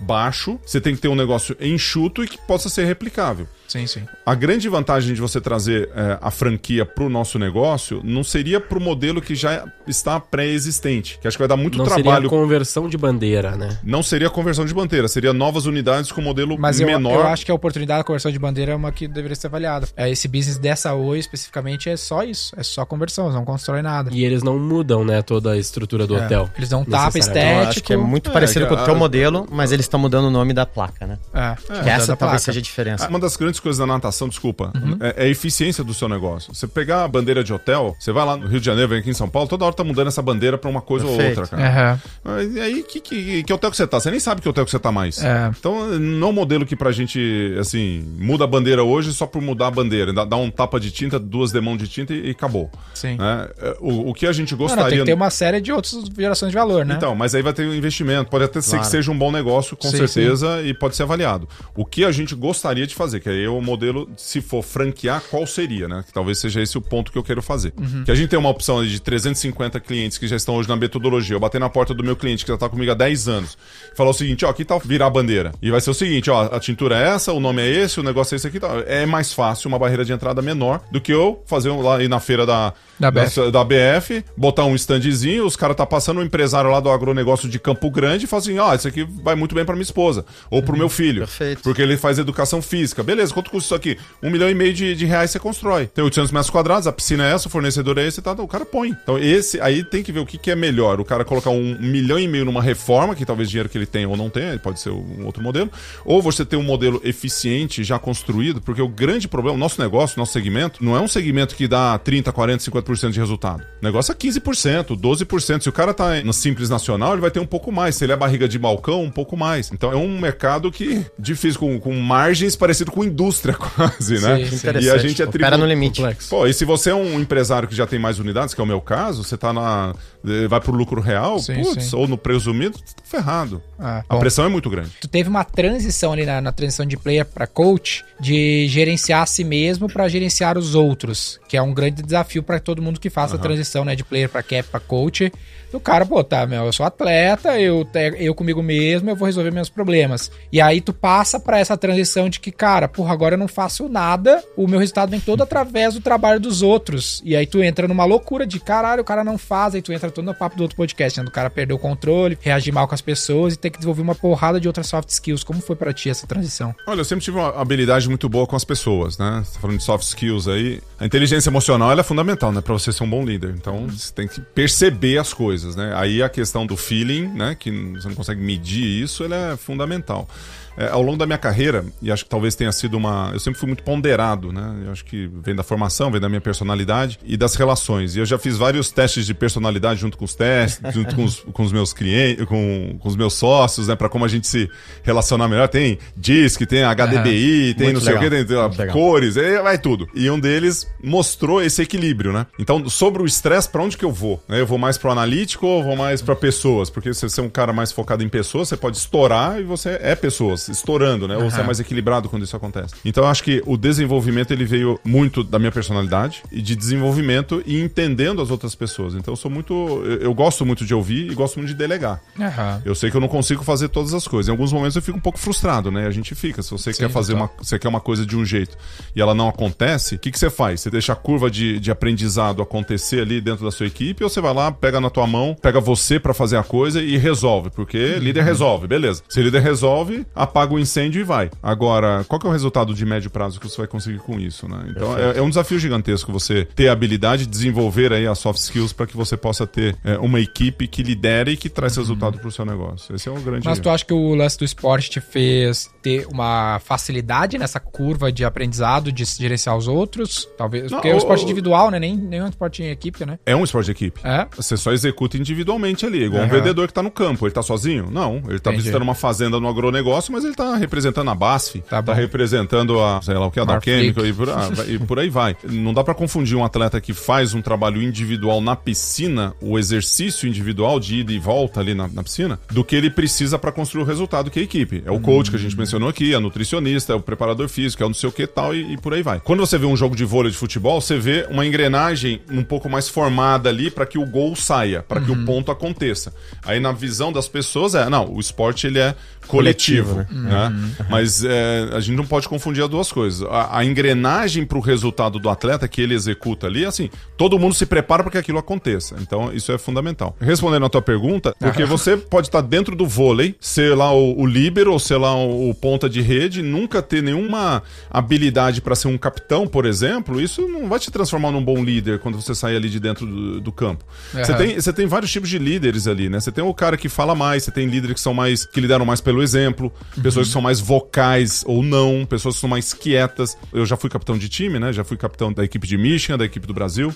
baixo. Você tem que ter um negócio enxuto e que possa ser replicável.
Sim, sim.
A grande vantagem de você trazer eh, a franquia para o nosso negócio não seria para o modelo que já está pré-existente, que acho que vai dar muito
Não seria
trabalho.
conversão de bandeira, né?
Não seria conversão de bandeira, seria novas unidades com modelo
Mas eu,
menor.
eu acho que a oportunidade da conversão de bandeira é uma que deveria ser avaliada. É, esse business dessa Oi especificamente é só isso. É só conversão, eles não constroem nada.
E eles não mudam, né, toda a estrutura do
É,
hotel.
Eles dão um tapa.
Eu
estético.
acho que é muito
É,
parecido com o teu modelo, mas eles estão mudando o nome da placa, né?
É,
Que
mudando
essa talvez
placa.
seja a diferença.
Uma das grandes coisas da natação, desculpa, é, é a eficiência do seu negócio. Você pegar a bandeira de hotel, você vai lá no Rio de Janeiro, vem aqui em São Paulo, toda hora tá mudando essa bandeira pra uma coisa
Perfeito.
ou outra, cara. Mas E aí, que, que, que hotel que você tá? Você nem sabe que hotel que você tá mais.
É.
Então, não é um modelo que pra gente, assim, muda a bandeira hoje só por mudar a bandeira. Dá, um tapa de tinta, duas demãos de tinta e, e acabou.
Sim.
Né? É, O, o que a gente
Não,
gostaria...
não, tem que ter uma série de outras gerações de valor, né?
Então, mas aí vai ter um investimento. Pode até ser
Claro.
que seja um bom negócio, com
Sim,
certeza, e pode ser avaliado. O que a gente gostaria de fazer, que aí é o modelo, se for franquear, qual seria, né? Que talvez seja esse o ponto que eu quero fazer.
Uhum.
Que a gente tem uma opção de 350 clientes que já estão hoje na metodologia. Eu bater na porta do meu cliente que já está comigo há 10 anos. Falar o seguinte, ó, aqui tá virar a bandeira. E vai ser o seguinte, ó, a tintura é essa, o nome é esse, o negócio é esse aqui. Tá. É mais fácil, uma barreira de entrada menor do que eu fazer lá ir na feira da,
Da BF.
da BF, botar um standzinho, os caras tá passando um empresário lá do agronegócio de Campo Grande e fala assim: ó, isso aqui vai muito bem pra minha esposa. Ou pro meu filho.
Perfeito.
Porque ele faz educação física. Beleza, quanto custa isso aqui? Um milhão e meio de, de reais você constrói. Tem 800 metros quadrados, a piscina é essa, o fornecedor é esse e tal. O cara põe. Então, esse aí tem que ver o que, que é melhor. O cara colocar um milhão e meio numa reforma, que talvez dinheiro que ele tem ou não tenha, pode ser um outro modelo. Ou você ter um modelo eficiente, já construído, porque o grande problema, nosso negócio, nosso segmento, não é um segmento que dá 30, 40, 50% de resultado. O negócio é 15%, 12%. Se o cara tá no Simples Nacional, ele vai ter um pouco mais. Se ele é barriga de balcão, um pouco mais. Então é um mercado que difícil, com, com margens parecido com indústria quase, né?
Sim.
E a gente é
Opera no limite.
Complexo.
Pô, e se você é um empresário que já tem mais unidades, que é o meu caso, você tá na. eh, vai pro lucro real,
Sim,
putz, ou no presumido, você tá ferrado.
Ah,
A
bom.
pressão é muito grande.
tu teve uma transição ali na, na transição de player para coach, de gerenciar a si mesmo para gerenciar os outros, que é um grande desafio para todo mundo que faça a transição, né, de player para cap para coach. O cara, pô, tá, meu, eu sou atleta, eu eu comigo mesmo, eu vou resolver meus problemas. E aí tu passa para essa transição de que, cara, porra, agora eu não faço nada, o meu resultado vem todo através do trabalho dos outros. E aí tu entra numa loucura de, caralho, o cara não faz, aí tu entra todo no papo do outro podcast, né, do cara perder o controle, reagir mal com as pessoas e ter que desenvolver uma porrada de outras soft skills. Como foi pra ti essa transição?
Olha, eu sempre tive uma habilidade muito boa com as pessoas, né? Você tá falando de soft skills aí. A inteligência emocional ela é fundamental, né? Pra você ser um bom líder. Então, você tem que perceber as coisas, né? Aí a questão do feeling, né? Que você não consegue medir isso, ela é fundamental. É, ao longo da minha carreira, e acho que talvez tenha sido uma. Eu sempre fui muito ponderado, né? Eu acho que vem da formação, vem da minha personalidade e das relações. E eu já fiz vários testes de personalidade junto com os testes, junto com os, com os meus clientes, com, com os meus sócios, né? Pra como a gente se relacionar melhor. Tem DISC, tem HDBI, tem
Muito
não sei
legal.
o que, tem
Muito
cores, aí vai tudo. E um deles mostrou esse equilíbrio, né? Então, sobre o estresse, pra onde que eu vou? né? Eu vou mais pro analítico ou vou mais pra pessoas? Porque se você é um cara mais focado em pessoas, você pode estourar e você é pessoas, estourando, né? Ou você é mais equilibrado quando isso acontece. Então, eu acho que o desenvolvimento, ele veio muito da minha personalidade e de desenvolvimento e entendendo as outras pessoas. Então, eu sou muito... Eu, eu gosto muito de ouvir e gosto muito de delegar.
Aham.
Eu sei que eu não consigo fazer todas as coisas. Em alguns momentos eu fico um pouco frustrado, né? A gente fica. Se você quer fazer uma, você quer uma coisa de um jeito e ela não acontece, o que, que você faz? Você deixa a curva de, de aprendizado acontecer ali dentro da sua equipe ou você vai lá, pega na tua mão, pega você pra fazer a coisa e resolve? Porque líder resolve, beleza. Se líder resolve, apaga o incêndio e vai. Agora, qual que é o resultado de médio prazo que você vai conseguir com isso, né? Então é, é um desafio gigantesco você ter a habilidade de desenvolver aí as soft skills para que você possa ter é, uma equipe que lidere e que traz resultado pro seu negócio. Esse é o grande
Mas tu acha que o lance do esporte te fez ter uma facilidade nessa curva de aprendizado, de se gerenciar os outros? Talvez.
Não,
porque é um
o-
esporte
o-
individual, né? Nem, nem um esporte em equipe, né?
É um esporte de equipe.
É.
Você só executa individualmente ali, igual um
Aham.
vendedor que tá no campo. Ele tá sozinho? Não. Ele tá
Entendi.
visitando uma fazenda no agronegócio, mas ele tá representando a BASF,
Tá
tá, representando a, sei lá o que, a. Chemical e e por aí vai. Não dá pra confundir um atleta que faz um trabalho individual na piscina, o exercício individual de ida e volta ali na, na piscina, do que ele precisa pra construir o resultado que é a equipe. É o coach que a gente mencionou aqui, a nutricionista, é o preparador físico, é o não sei o que tal e, e por aí vai. Quando você vê um jogo de vôlei de futebol, você vê uma engrenagem um pouco mais formada ali pra que o gol saia, pra que o ponto aconteça. Aí na visão das pessoas é, não, o esporte ele é coletivo,
Coletivo,
né? Mas é, a gente não pode confundir as duas coisas. A, a engrenagem pro resultado do atleta que ele executa ali, assim, todo mundo se prepara para que aquilo aconteça. Então isso é fundamental. Respondendo a tua pergunta, porque você pode estar dentro do vôlei, ser lá o, o líbero ou ser lá o, o ponta de rede, nunca ter nenhuma habilidade para ser um capitão, por exemplo, isso não vai te transformar num bom líder quando você sair ali de dentro do, do campo. Você tem, você tem vários tipos de líderes ali, né? Você tem o cara que fala mais, você tem líderes que são mais que lideram mais pelo exemplo, pessoas que são mais vocais ou não, pessoas que são mais quietas. Eu já fui capitão de time, né? Já fui capitão da equipe de Michigan, da equipe do Brasil.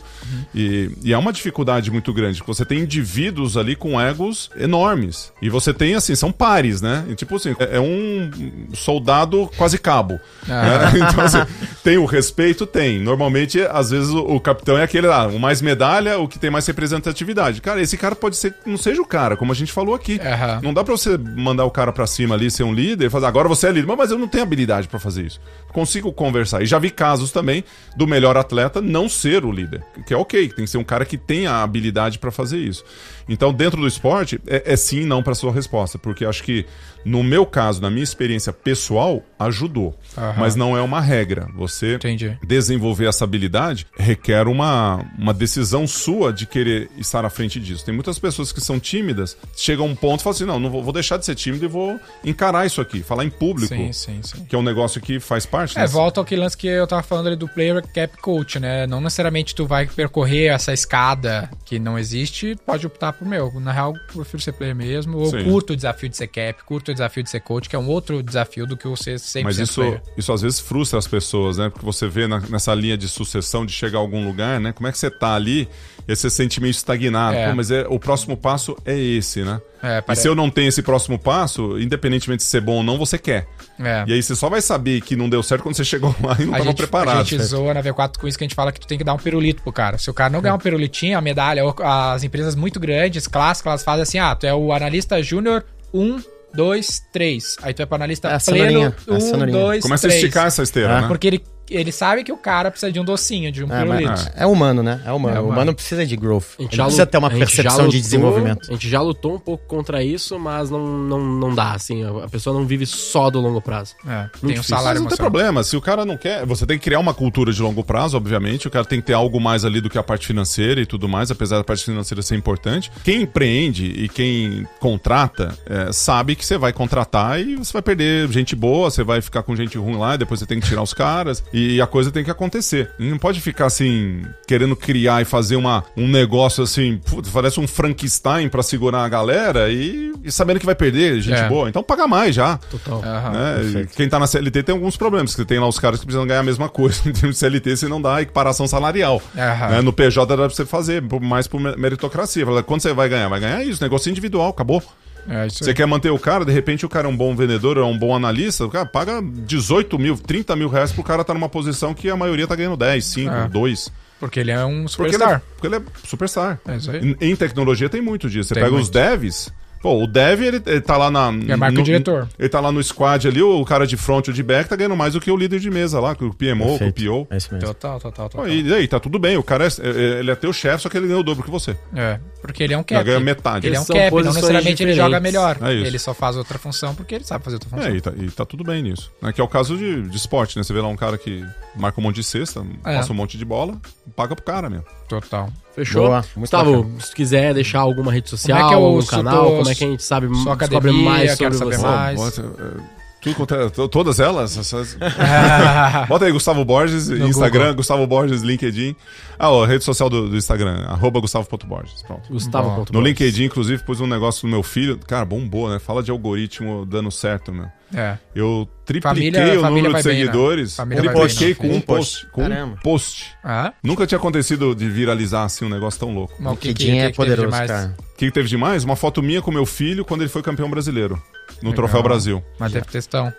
E, e é uma dificuldade muito grande, porque você tem indivíduos ali com egos enormes. E você tem, assim, são pares, né? E, tipo assim, é, é um soldado quase cabo. né? Então, assim, tem o respeito? Tem. Normalmente, às vezes, o, o capitão é aquele lá, o mais medalha, o que tem mais representatividade. Cara, esse cara pode ser não seja o cara, como a gente falou aqui.
Aham.
Não dá pra você mandar o cara pra cima ali, ser um líder, fazer, agora você é líder. Mas eu não tenho habilidade pra fazer isso. Consigo conversar. E já vi casos também do melhor atleta não ser o líder. Que é ok, tem que ser um cara que tem a habilidade pra fazer isso. Então, dentro do esporte, é, é sim e não pra sua resposta. Porque acho que, no meu caso, na minha experiência pessoal, ajudou. Mas não é uma regra. Você
Entendi.
desenvolver essa habilidade requer uma, uma decisão sua de querer estar à frente disso. Tem muitas pessoas que são tímidas, chegam a um ponto e falam assim: não, não vou, vou deixar de ser tímido e vou encarar isso aqui, falar em público,
Sim, sim, sim.
que é um negócio que faz parte.
É,
né?
volta ao que lance que eu tava falando ali do player cap coach, né? Não necessariamente tu vai percorrer essa escada que não existe, pode optar por meu. Na real, eu prefiro ser player mesmo, ou curto o desafio de ser cap, curto o desafio de ser coach, que é um outro desafio do que você sempre
Mas isso,
player.
isso às vezes frustra as pessoas, né? Porque você vê na- nessa linha de sucessão de chegar a algum lugar, né? Como é que você tá ali e você se sente meio estagnado.
É.
Mas é, o próximo passo é esse, né?
É,
E se eu não tenho esse próximo passo, independentemente de ser bom ou não, você quer.
É.
E aí você só vai saber que não deu certo quando você chegou lá e não
a
tava
gente,
preparado.
a gente zoa na V4 com isso que a gente fala que tu tem que dar um pirulito pro cara. Se o cara não ganhar um pirulitinho, a medalha, ou as empresas muito grandes, clássicas, elas fazem assim: ah, tu é o analista júnior 1, 2, 3. Aí tu é pro analista
É a
pleno
cenourinha, é a
1,
cenourinha.
2,
Começa a
3.
esticar essa esteira,
É.
né?
Porque ele, ele sabe que o cara precisa de um docinho, de um
É,
pirulito.
mas é humano, né? É humano.
É
o
humano.
humano precisa de growth.
A
Ele
gente já
precisa ter uma percepção de
lutou-
desenvolvimento.
A gente já lutou um pouco contra isso, mas não, não, não dá, assim. A pessoa não vive só do longo prazo.
É, tem um salário
Mas não tem problema, se o cara não quer, você tem que criar uma cultura de longo prazo, obviamente, o cara tem que ter algo mais ali do que a parte financeira e tudo mais, apesar da parte financeira ser importante. Quem empreende e quem contrata, é, sabe que você vai contratar e você vai perder gente boa, você vai ficar com gente ruim lá, e depois você tem que tirar os caras, e a coisa tem que acontecer. E não pode ficar assim, querendo criar e fazer uma, um negócio assim, putz, parece um Frankenstein pra segurar a galera e, e sabendo que vai perder gente
É.
boa. Então paga mais já.
Total.
Aham.
né? Quem tá na CLT tem alguns problemas, que tem lá os caras que precisam ganhar a mesma coisa. Em termos de CLT, você não dá equiparação salarial. Né? No PJ dá pra você fazer, mais por me- meritocracia. Fala, Quanto você vai ganhar? Vai ganhar isso, negócio individual, acabou.
É
Você quer manter o cara, de repente o cara é um bom vendedor, é um bom analista, o cara paga 18 mil, 30 mil reais pro cara estar numa posição que a maioria tá ganhando 10, 5,
É.
2.
Porque ele é um
Porque ele, é,
superstar.
porque ele é superstar.
É isso aí.
Em, em tecnologia tem muito disso. Você
Tem
pega os
muito.
devs. Pô, o dev, ele, ele tá lá na.
É marca
no-
diretor.
Ele tá lá no squad ali, o cara de front ou de back tá ganhando mais do que o líder de mesa lá, que o PMO, que o. PO.
É isso mesmo.
Total, total,
Pô,
total.
e aí, tá tudo bem. O cara é, é- ele é teu chefe, só que ele ganha o dobro que você.
É, porque ele é um
Já
cap.
ganha metade.
Ele é um
São
cap, não necessariamente ele joga melhor.
É isso.
Ele só faz outra função porque ele sabe fazer outra função.
É, e tá, e tá tudo bem nisso. Né? Que é o caso de, de esporte, né? Você vê lá um cara que marca um monte de cesta,
É.
passa um monte de bola, paga pro cara, meu.
Total.
Fechou?
Boa,
Gustavo,
bacana.
se quiser deixar alguma rede social,
Como é que
algum
ouço
canal, como é que a gente sabe,
sua
descobre mais
quero
sobre
saber
você?
mais.
Bota, é, tudo quanto é- to- todas elas? essas- Bota aí Gustavo Borges, Instagram,
Google.
Gustavo Borges, LinkedIn. Ah, ó, rede social do, do Instagram, arroba Gustavo.borges. Pronto.
Gustavo.
Bom.
No. LinkedIn, inclusive, pus um negócio do meu filho. Cara, bombou, né? Fala de algoritmo dando certo, meu.
É.
Eu tripliquei
Família-
o número de
bem, né?
seguidores.
Vai
tripliquei
bem,
com
né?
um post. Com um post.
Ah,
Nunca tinha acontecido de viralizar assim um negócio tão louco.
mas o que, que, que,
é
que teve
poderoso, cara.
O que que teve demais? Uma foto minha com meu filho quando ele foi campeão brasileiro. No
Legal.
Troféu Brasil.
Mas teve textão.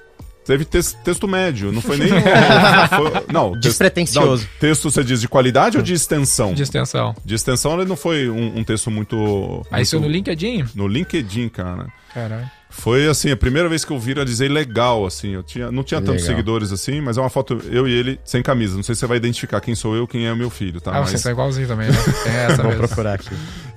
Teve tes- texto médio, não foi nem. foi- não, texto-
Despretensioso.
não, texto você diz de qualidade ou de extensão?
De extensão.
De extensão ele não foi um, um texto muito.
Mas isso
muito-
no LinkedIn?
No LinkedIn, cara.
Caralho.
Foi assim, a primeira vez que eu viralizei legal, assim. Eu tinha, não tinha tantos
Legal.
seguidores assim, mas é uma foto eu e ele sem camisa. Não sei se você vai identificar quem sou eu, quem é o meu filho, tá?
Ah,
Mas-
você tá igualzinho também, né? Tem essa
Vou
mesmo.
procurar aqui.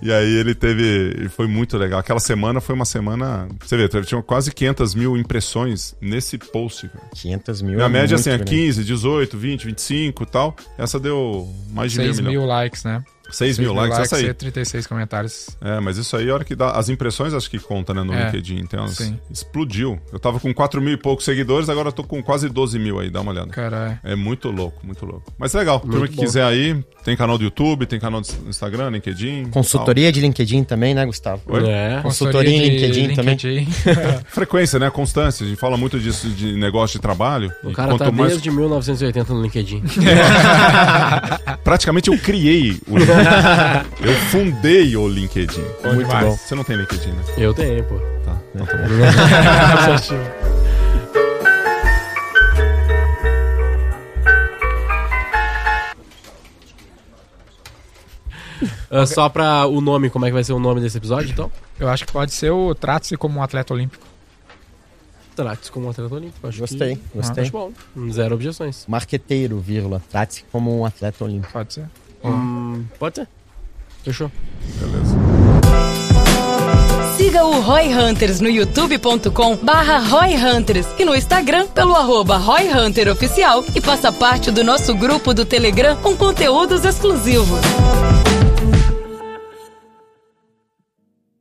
E aí ele teve. Foi muito legal. Aquela semana foi uma semana. Você vê, teve- tinha quase 500 mil impressões nesse post. Cara.
500 mil.
Minha
é
média
muito
assim é
grande.
15, 18, 20, 25 e tal. Essa deu mais de
6
meio milhão.
mil likes, né?
6 mil likes, essa aí.
e 36 comentários.
É, mas isso aí, a hora que dá. As impressões acho que conta, né, no
É,
LinkedIn. Então,
sim.
explodiu. Eu tava com 4 mil e poucos seguidores, agora eu tô com quase 12 mil aí, dá uma olhada.
Caralho.
É muito louco, muito louco. Mas legal, turma que quiser aí, tem canal do YouTube, tem canal do Instagram, LinkedIn.
Consultoria de LinkedIn também, né, Gustavo?
Oi?
É.
Consultoria em
de
LinkedIn também.
tal. Frequência, né? Constância. A gente fala muito disso de negócio de trabalho.
O cara
quanto
tá
mais-
desde 1980 no LinkedIn.
Praticamente eu criei o LinkedIn. eu fundei o LinkedIn.
Muito bom.
Você não tem LinkedIn, né?
Eu tenho, pô.
Tá. Então tá bom.
Ah, só pra o nome, como é que vai ser o nome desse episódio, então?
Eu acho que pode ser o Trate-se como um atleta olímpico.
Trate-se como um atleta olímpico. Acho
Gostei,
que...
gostei.
Acho bom. Zero objeções.
Marqueteiro, vírgula. Trate-se como um atleta olímpico.
Pode ser.
Hum, pode ser. Fechou.
Beleza.
Siga o Roy Hunters no youtube.com barra Roy Hunters e no Instagram pelo arroba Roy Hunter Oficial e faça parte do nosso grupo do Telegram com conteúdos exclusivos.